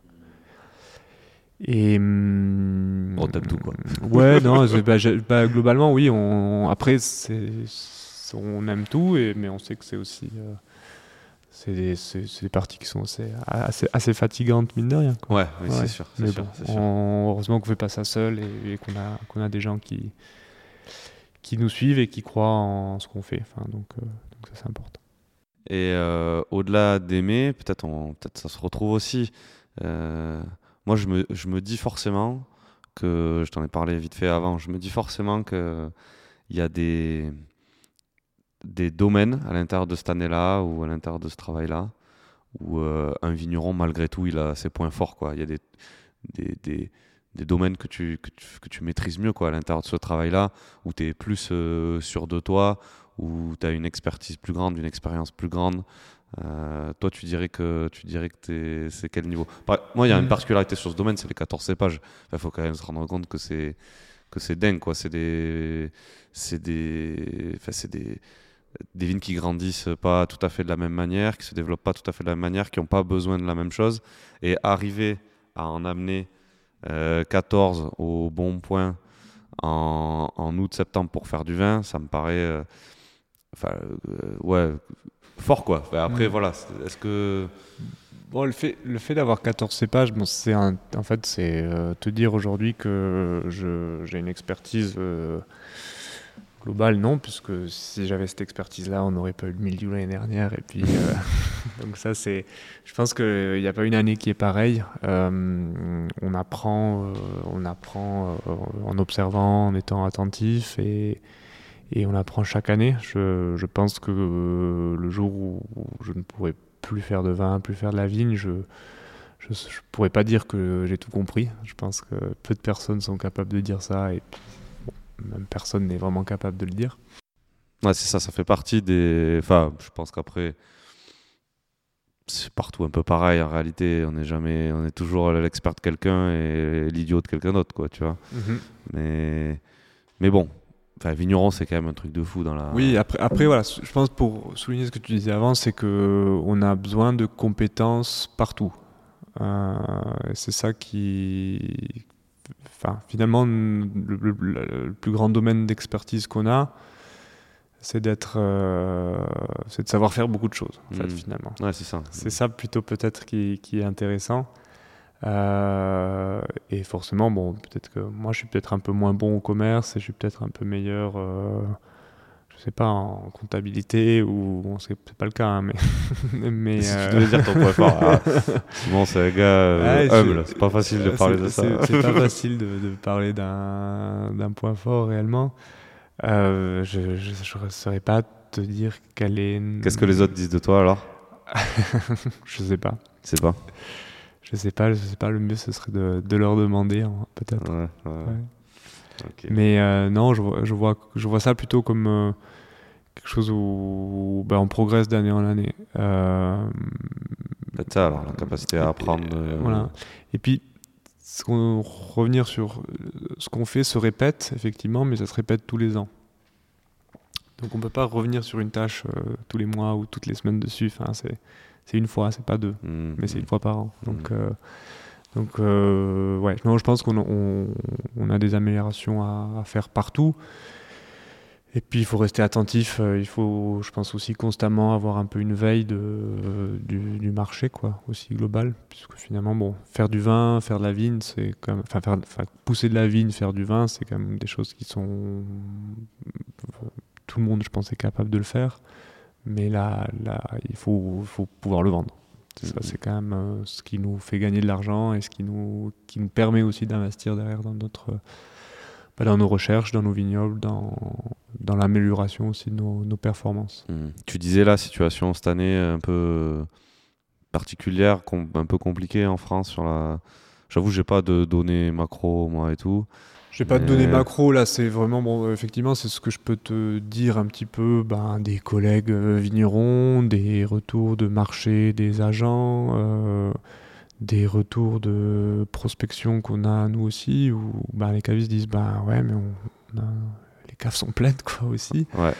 Et on tape tout quoi. Ouais, non, bah, bah, globalement oui. On, après, on aime tout, et, mais on sait que c'est aussi euh, c'est des, des, parties qui sont assez, assez, assez, fatigantes, mine de rien. Quoi. Ouais, oui, ouais. c'est sûr. Mais sûr, bon, sûr. On, heureusement qu'on ne fait pas ça seul et, et qu'on a, qu'on a des gens qui, qui nous suivent et qui croient en ce qu'on fait. Enfin, donc, euh, ça, c'est important. Et euh, au-delà d'aimer, peut-être peut ça se retrouve aussi. Euh, moi, je me, je me dis forcément que, je t'en ai parlé vite fait avant, je me dis forcément qu'il y a des des domaines à l'intérieur de cette année-là ou à l'intérieur de ce travail-là où un vigneron, malgré tout, il a ses points forts. Quoi. Il y a des, des, des domaines que tu, que tu, que, tu, maîtrises mieux quoi, à l'intérieur de ce travail-là, où tu es plus euh, sûr de toi, où tu as une expertise plus grande, une expérience plus grande. Euh, toi, tu dirais que tu dirais que c'est quel niveau? Moi, il y a une particularité sur ce domaine, c'est les 14 cépages. Il faut quand même se rendre compte que c'est que c'est dingue, quoi. C'est des, c'est des, enfin, c'est des, des vignes qui grandissent pas tout à fait de la même manière, qui se développent pas tout à fait de la même manière, qui n'ont pas besoin de la même chose, et arriver à en amener 14 au bon point en, en août-septembre pour faire du vin, ça me paraît, euh, enfin, euh, ouais, fort quoi. Enfin, après, voilà, est-ce que Bon, le fait, le fait d'avoir 14 cépages, bon, c'est en fait, c'est euh, te dire aujourd'hui que j'ai une expertise euh, globale, non, puisque si j'avais cette expertise-là, on n'aurait pas eu le milieu l'année dernière. Et puis, euh, donc ça, c'est, je pense qu'il n'y a pas une année qui est pareille. Euh, on apprend, on apprend en observant, en étant attentif et et on apprend chaque année. Je, je pense que le jour où je ne pourrai plus faire de vin, plus faire de la vigne, je je, je pourrais pas dire que j'ai tout compris. Je pense que peu de personnes sont capables de dire ça et même personne n'est vraiment capable de le dire. Ouais, c'est ça, ça fait partie des. Enfin, je pense qu'après, c'est partout un peu pareil en réalité. On n'est jamais, on est toujours l'expert de quelqu'un et l'idiot de quelqu'un d'autre, quoi, tu vois. -hmm. Mais, mais bon, Enfin, vigneron, c'est quand même un truc de fou dans la. Oui, après, après voilà, je pense pour souligner ce que tu disais avant, c'est que on a besoin de compétences partout. Euh, c'est ça qui, enfin, finalement, le, le, le plus grand domaine d'expertise qu'on a, c'est d'être, euh, c'est de savoir faire beaucoup de choses, en fait, Mmh. finalement. Ouais, c'est ça. C'est ça plutôt peut-être qui, qui est intéressant. Euh, et forcément, bon, peut-être que moi je suis peut-être un peu moins bon au commerce et je suis peut-être un peu meilleur, euh, sais pas, en comptabilité ou bon, c'est pas le cas, hein, mais. mais Si euh, tu devais dire ton point fort, ah, Simon, c'est un gars euh, humble, c'est- c'est pas facile de parler de c'est- ça. C'est c'est pas facile de, de parler d'un d'un point fort réellement. Euh, je ne saurais pas te dire quel est. Qu'est-ce que les autres disent de toi alors? Je sais pas. C'est pas. Je sais pas. Je sais pas. Le mieux ce serait de, de leur demander hein, peut-être. Ouais, ouais. Ouais. Ok. Mais non, je vois, je, vois, je vois ça plutôt comme quelque chose où ben, on progresse d'année en année. Euh, Peut-être ça alors, la capacité à apprendre. euh, Voilà. Et puis, ce qu'on- revenir sur euh, ce qu'on fait se répète, effectivement, mais ça se répète tous les ans. Donc on peut pas revenir sur une tâche euh, tous les mois ou toutes les semaines dessus. Enfin, c'est c'est une fois, c'est pas deux, Mm, mais c'est une fois par an. Donc euh, donc euh, ouais, non, je pense qu'on on, on a des améliorations à, à faire partout. Et puis il faut rester attentif. euh, Il faut, je pense aussi constamment avoir un peu une veille de, euh, du, du marché, quoi, aussi global, puisque finalement, bon, faire du vin, faire de la vigne, c'est quand même, enfin, faire, enfin, pousser de la vigne, faire du vin, c'est quand même des choses qui sont, tout le monde, je pense, est capable de le faire. Mais là, là il faut, faut pouvoir le vendre. C'est ça, Mhm. c'est quand même euh, ce qui nous fait gagner de l'argent et ce qui nous, qui nous permet aussi d'investir derrière dans notre, dans nos recherches, dans nos vignobles, dans, dans l'amélioration aussi de nos, nos performances. Mm. Tu disais la situation cette année un peu particulière, un peu compliquée en France sur la. J'avoue, j'ai pas de données macro moi et tout. Je vais pas Mais- donner macro là, c'est vraiment bon. Effectivement, c'est ce que je peux te dire un petit peu. Ben, des collègues euh, vignerons, des retours de marché des agents, euh, des retours de prospection qu'on a nous aussi, où ben, les cavistes disent ben ouais, mais on, on a- les caves sont pleines quoi aussi. Ouais.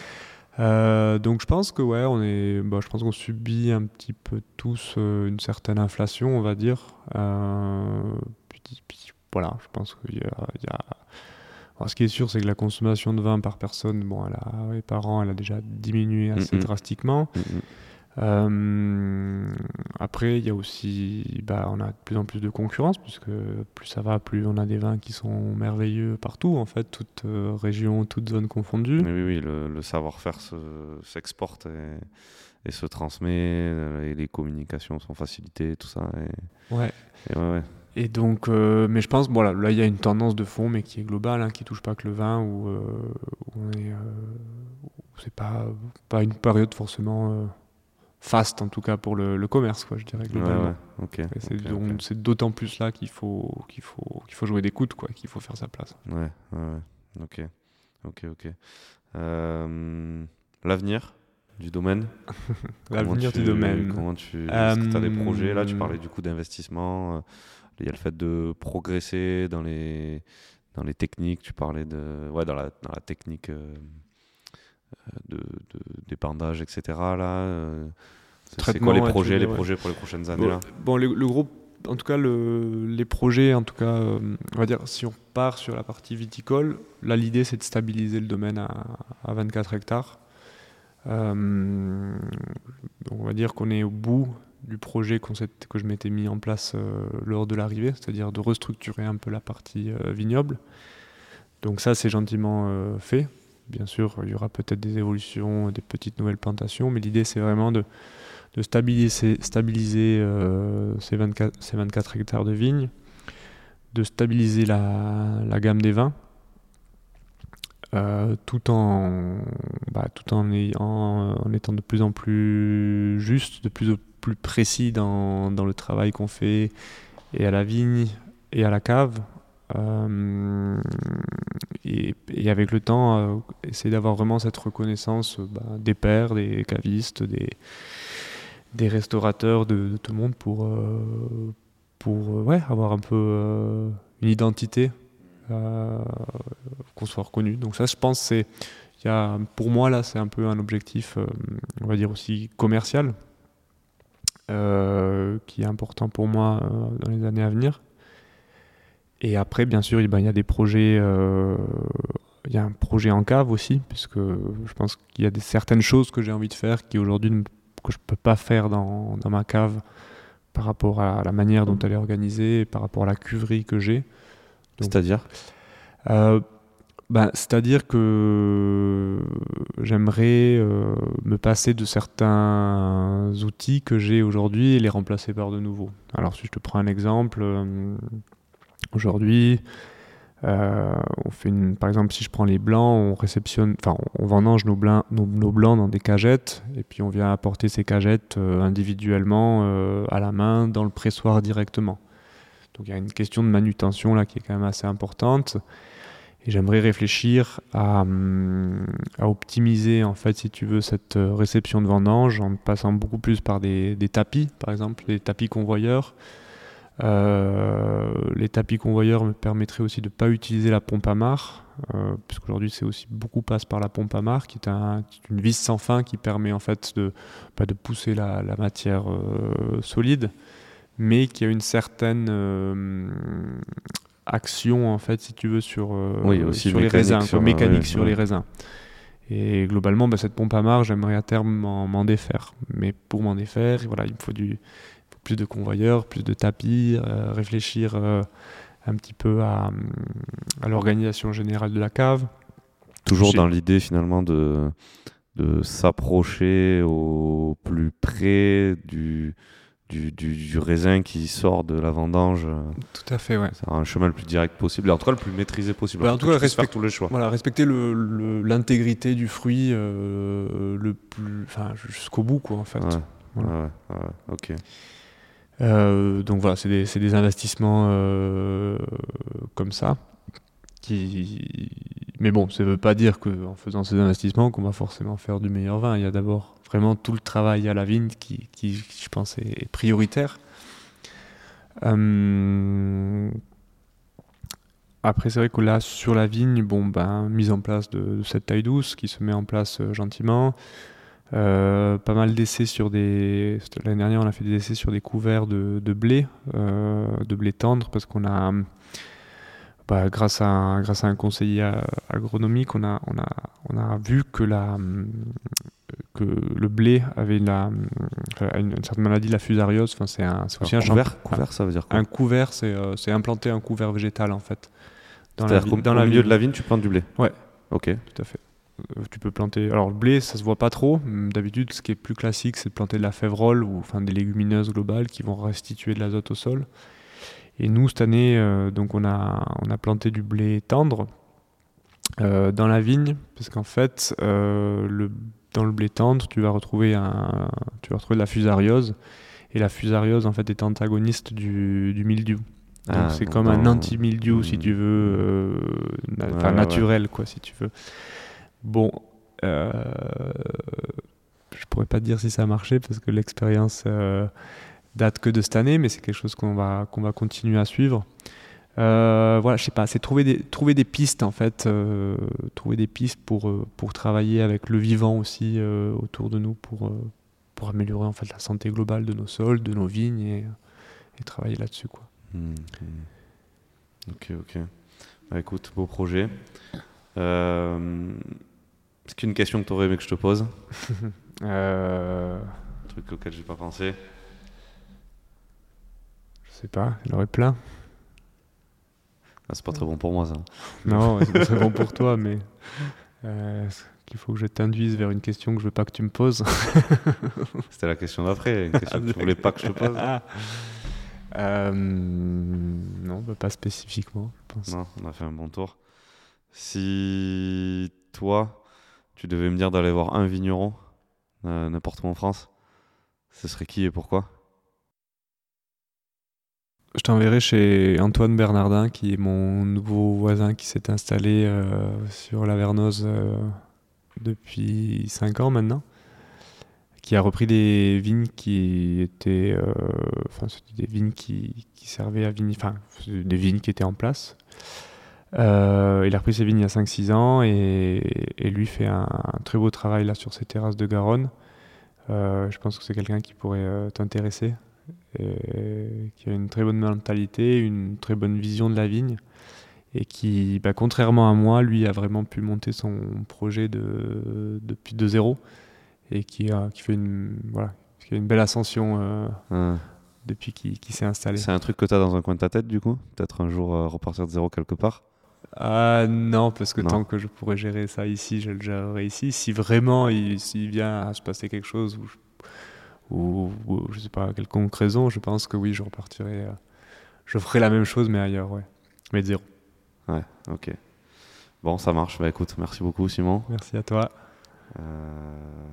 Euh, donc je pense que ouais, on est, bah, je pense qu'on subit un petit peu tous euh, une certaine inflation, on va dire. Euh, puis, puis, voilà, je pense qu'il y a, il y a- Alors, ce qui est sûr, c'est que la consommation de vin par personne, bon, elle a, et par an, elle a déjà diminué assez drastiquement. Mm. Euh, après, il y a aussi, bah, on a de plus en plus de concurrence, puisque plus ça va, plus on a des vins qui sont merveilleux partout, en fait, toutes euh, régions, toutes zones confondues. Mais oui, oui, le, le savoir-faire se- s'exporte et, et se transmet, euh, et les communications sont facilitées, tout ça. Et, Ouais. et ouais, ouais. Et donc, euh, mais je pense, voilà, là il y a une tendance de fond, mais qui est globale, hein, qui touche pas que le vin, où, où on est, c'est pas pas une période forcément faste, en tout cas pour le, le commerce, quoi, je dirais globalement. ouais, c'est d'autant plus là qu'il faut qu'il faut qu'il faut jouer des coudes, quoi, qu'il faut faire sa place. Ouais, ouais, ouais. Ok, ok, ok. Euh, L'avenir du domaine L'avenir du domaine. Comment tu. Que as des projets? Là, tu Euh, parlais du coup d'investissement. euh, Il y a le fait de progresser dans les, dans les techniques. Tu parlais de. Ouais, dans la, dans la technique euh, euh, de, de, d'épandage, etc. Là. euh, c'est- quoi les projets, les ouais. projets pour les prochaines années Bon, là? Bon, le, le groupe, en tout cas, le- les projets, en tout cas, euh, on va dire, si on part sur la partie viticole, là, l'idée, c'est de stabiliser le domaine à, à 24 hectares. Euh, on va dire qu'on est au bout du projet qu'on s'est- que je m'étais mis en place euh, lors de l'arrivée, c'est-à-dire de restructurer un peu la partie vignoble. Donc ça, c'est gentiment fait. Bien sûr, il y aura peut-être des évolutions, des petites nouvelles plantations, mais l'idée, c'est vraiment de, stabiliser, euh, ces, 24, ces 24 hectares de vignes, de stabiliser la, gamme des vins, euh, tout, en, bah, tout en, étant de plus en plus juste, de plus en plus précis dans le travail qu'on fait et à la vigne et à la cave. Euh, et, avec le temps, euh, essayer d'avoir vraiment cette reconnaissance euh, bah, des pairs, des cavistes, des, restaurateurs, de, tout le monde pour, pour ouais, avoir un peu une identité, qu'on soit reconnu. Donc ça, je pense, c'est, pour moi, là, c'est un peu un objectif, on va dire aussi commercial, qui est important pour moi dans les années à venir. Et après, bien sûr, eh ben, il y a des projets. euh, il y a un projet en cave aussi, puisque je pense qu'il y a des, certaines choses que j'ai envie de faire qui aujourd'hui ne- que je peux pas faire dans, dans ma cave par rapport à la manière dont elle est organisée, par rapport à la cuverie que j'ai. C'est-à-dire? euh, ben, C'est-à-dire que j'aimerais euh, me passer de certains outils que j'ai aujourd'hui et les remplacer par de nouveaux. Alors si je te prends un exemple, euh, aujourd'hui, euh, on fait une, par exemple si je prends les blancs, on réceptionne, enfin on vendange nos, blancs- nos, blancs dans des cagettes et puis on vient apporter ces cagettes euh, individuellement euh, à la main dans le pressoir directement. Donc il y a une question de manutention là qui est quand même assez importante. Et j'aimerais réfléchir à, hum, optimiser en fait, si tu veux, cette réception de vendange en passant beaucoup plus par des, des tapis, par exemple, des tapis convoyeurs. Euh, les tapis convoyeurs me permettraient aussi de ne pas utiliser la pompe à marre. euh, puisqu'aujourd'hui c'est aussi beaucoup passe par la pompe à marque, qui est, un- qui est une vis sans fin qui permet en fait de, pas de pousser la, la matière euh, solide, mais qui a une certaine action en fait, si tu veux, sur, euh, Oui, aussi sur les raisins, sur, quoi, mécanique ouais, sur ouais. les raisins. Et globalement, bah, cette pompe à marque, j'aimerais à terme m'en défaire. Mais pour m'en défaire, voilà, il me faut du, plus de convoyeurs, plus de tapis, euh, réfléchir euh, un petit peu à, à l'organisation générale de la cave. Toujours dans l'idée finalement de, de s'approcher au plus près du, du, du, du raisin qui sort de la vendange. Tout à fait, ouais. C'est un chemin le plus direct possible, et en tout cas le plus maîtrisé possible. Bah, en tout cas, respect- tous les choix. Voilà, respecter le- le- l'intégrité du fruit euh, le plus, jusqu'au bout, quoi, en fait. Ouais, ouais, ouais, ok. Euh, donc voilà, c'est des, investissements euh, comme ça. Mais bon, ça ne veut pas dire qu'en faisant ces investissements, qu'on va forcément faire du meilleur vin. Il y a d'abord vraiment tout le travail à la vigne qui, je pense, est, prioritaire. Euh, Après, c'est vrai que là, sur la vigne, bon, ben, mise en place de, cette taille douce qui se met en place gentiment. Euh, pas mal d'essais sur des. L'année dernière, on a fait des essais sur des couverts de, de blé, euh, de blé tendre, parce qu'on a, bah, grâce, à un, grâce à un conseiller agronomique, on a, on a, on a vu que, la, que le blé avait la, une, une certaine maladie, la fusariose. Enfin, c'est un, c'est aussi un, couvert, champ- couvert, ça veut dire quoi? Un couvert, c'est euh, c'est implanter un couvert végétal en fait. Dans la, dans au la milieu vigne. de la vigne, tu plantes du blé? Ouais. Ok. Tout à fait. Euh, tu peux planter. Alors le blé, ça se voit pas trop. D'habitude, ce qui est plus classique, c'est de planter de la févrole ou enfin des légumineuses globales qui vont restituer de l'azote au sol. Et nous cette année, euh, donc on a on a planté du blé tendre euh, dans la vigne, parce qu'en fait, euh, le, dans le blé tendre, tu vas retrouver un, tu vas retrouver de la fusariose. Et la fusariose, en fait, est antagoniste du, du mildiou. Ah, c'est comme un anti-mildiou, si Hmm. tu veux, na- Ouais, enfin, ouais, naturel, quoi, si tu veux. Bon, euh, je pourrais pas dire si ça a marché parce que l'expérience euh, date que de cette année, mais c'est quelque chose qu'on va, qu'on va continuer à suivre. Euh, voilà, je sais pas, c'est trouver des, pistes en fait, euh, trouver des pistes pour, travailler avec le vivant aussi autour de nous pour, améliorer en fait la santé globale de nos sols, de nos vignes et, travailler là-dessus quoi. Hmm, hmm. Ok, ok. Bah, écoute, beau projet. Est-ce qu'une question que tu aurais aimé que je te pose Euh, Un truc auquel j'ai pas pensé je sais pas, il y en aurait plein. Ah, C'est pas très bon pour moi ça. Non, c'est pas très bon pour toi, mais euh, qu'il faut que je t'induise vers une question que je veux pas que tu me poses. C'était la question d'après, une question que tu voulais pas que je te pose. Ah. Euh, non, bah, pas spécifiquement, je pense. Non, on a fait un bon tour. Si toi, tu devais me dire d'aller voir un vigneron, euh, n'importe où en France, ce serait qui et pourquoi? Je t'enverrai chez Antoine Bernardin, qui est mon nouveau voisin qui s'est installé euh, sur la Vernose euh, depuis 5 ans maintenant, qui a repris des vignes qui étaient, enfin des vignes qui, servaient à enfin des vignes qui étaient en place. Euh, il a repris ses vignes il y a 5-6 ans et, et lui fait un, un très beau travail là sur ses terrasses de Garonne. Euh, je pense que c'est quelqu'un qui pourrait euh, t'intéresser qui a une très bonne mentalité, une très bonne vision de la vigne et qui, bah, contrairement à moi, lui a vraiment pu monter son projet de, depuis de zéro et qui, fait une, voilà, qui a une belle ascension Euh, depuis qu'il qu'il s'est installé. C'est un truc que tu as dans un coin de ta tête du coup? Peut-être un jour euh, repartir de zéro quelque part? Ah non, parce que Non. tant que je pourrais gérer ça ici, je le gérerai ici. Si vraiment il, s'il vient à se passer quelque chose ou, je- ou, ou je sais pas, quelconque raison, je pense que oui, je repartirai. euh, je ferai la même chose, mais ailleurs, ouais. Mais zéro. Ouais, ok. Bon, ça marche. Bah écoute, merci beaucoup Simon. Merci à toi. Euh,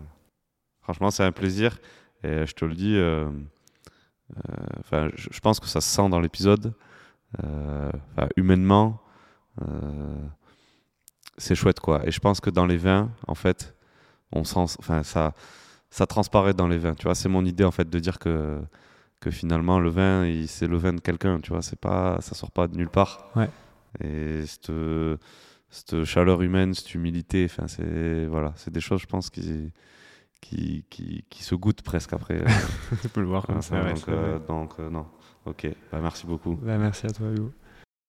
Franchement, c'est un plaisir. Et je te le dis, euh, euh, enfin, je, pense que ça se sent dans l'épisode. Euh, humainement, euh, c'est chouette quoi. Et je pense que dans les vins, en fait, on sent, enfin, ça, ça transparaît dans les vins. Tu vois, c'est mon idée en fait de dire que que finalement le vin, c'est le vin de quelqu'un. Tu vois, c'est pas, ça sort pas de nulle part. Ouais. Et cette, cette chaleur humaine, cette humilité. Enfin, c'est voilà, c'est des choses, je pense, qui, qui, qui, qui se goûtent presque après. Tu peux le voir comme ça. ouais, donc, c'est euh, donc, euh, non. Ok, bah, merci beaucoup. Bah, merci à toi, Hugo.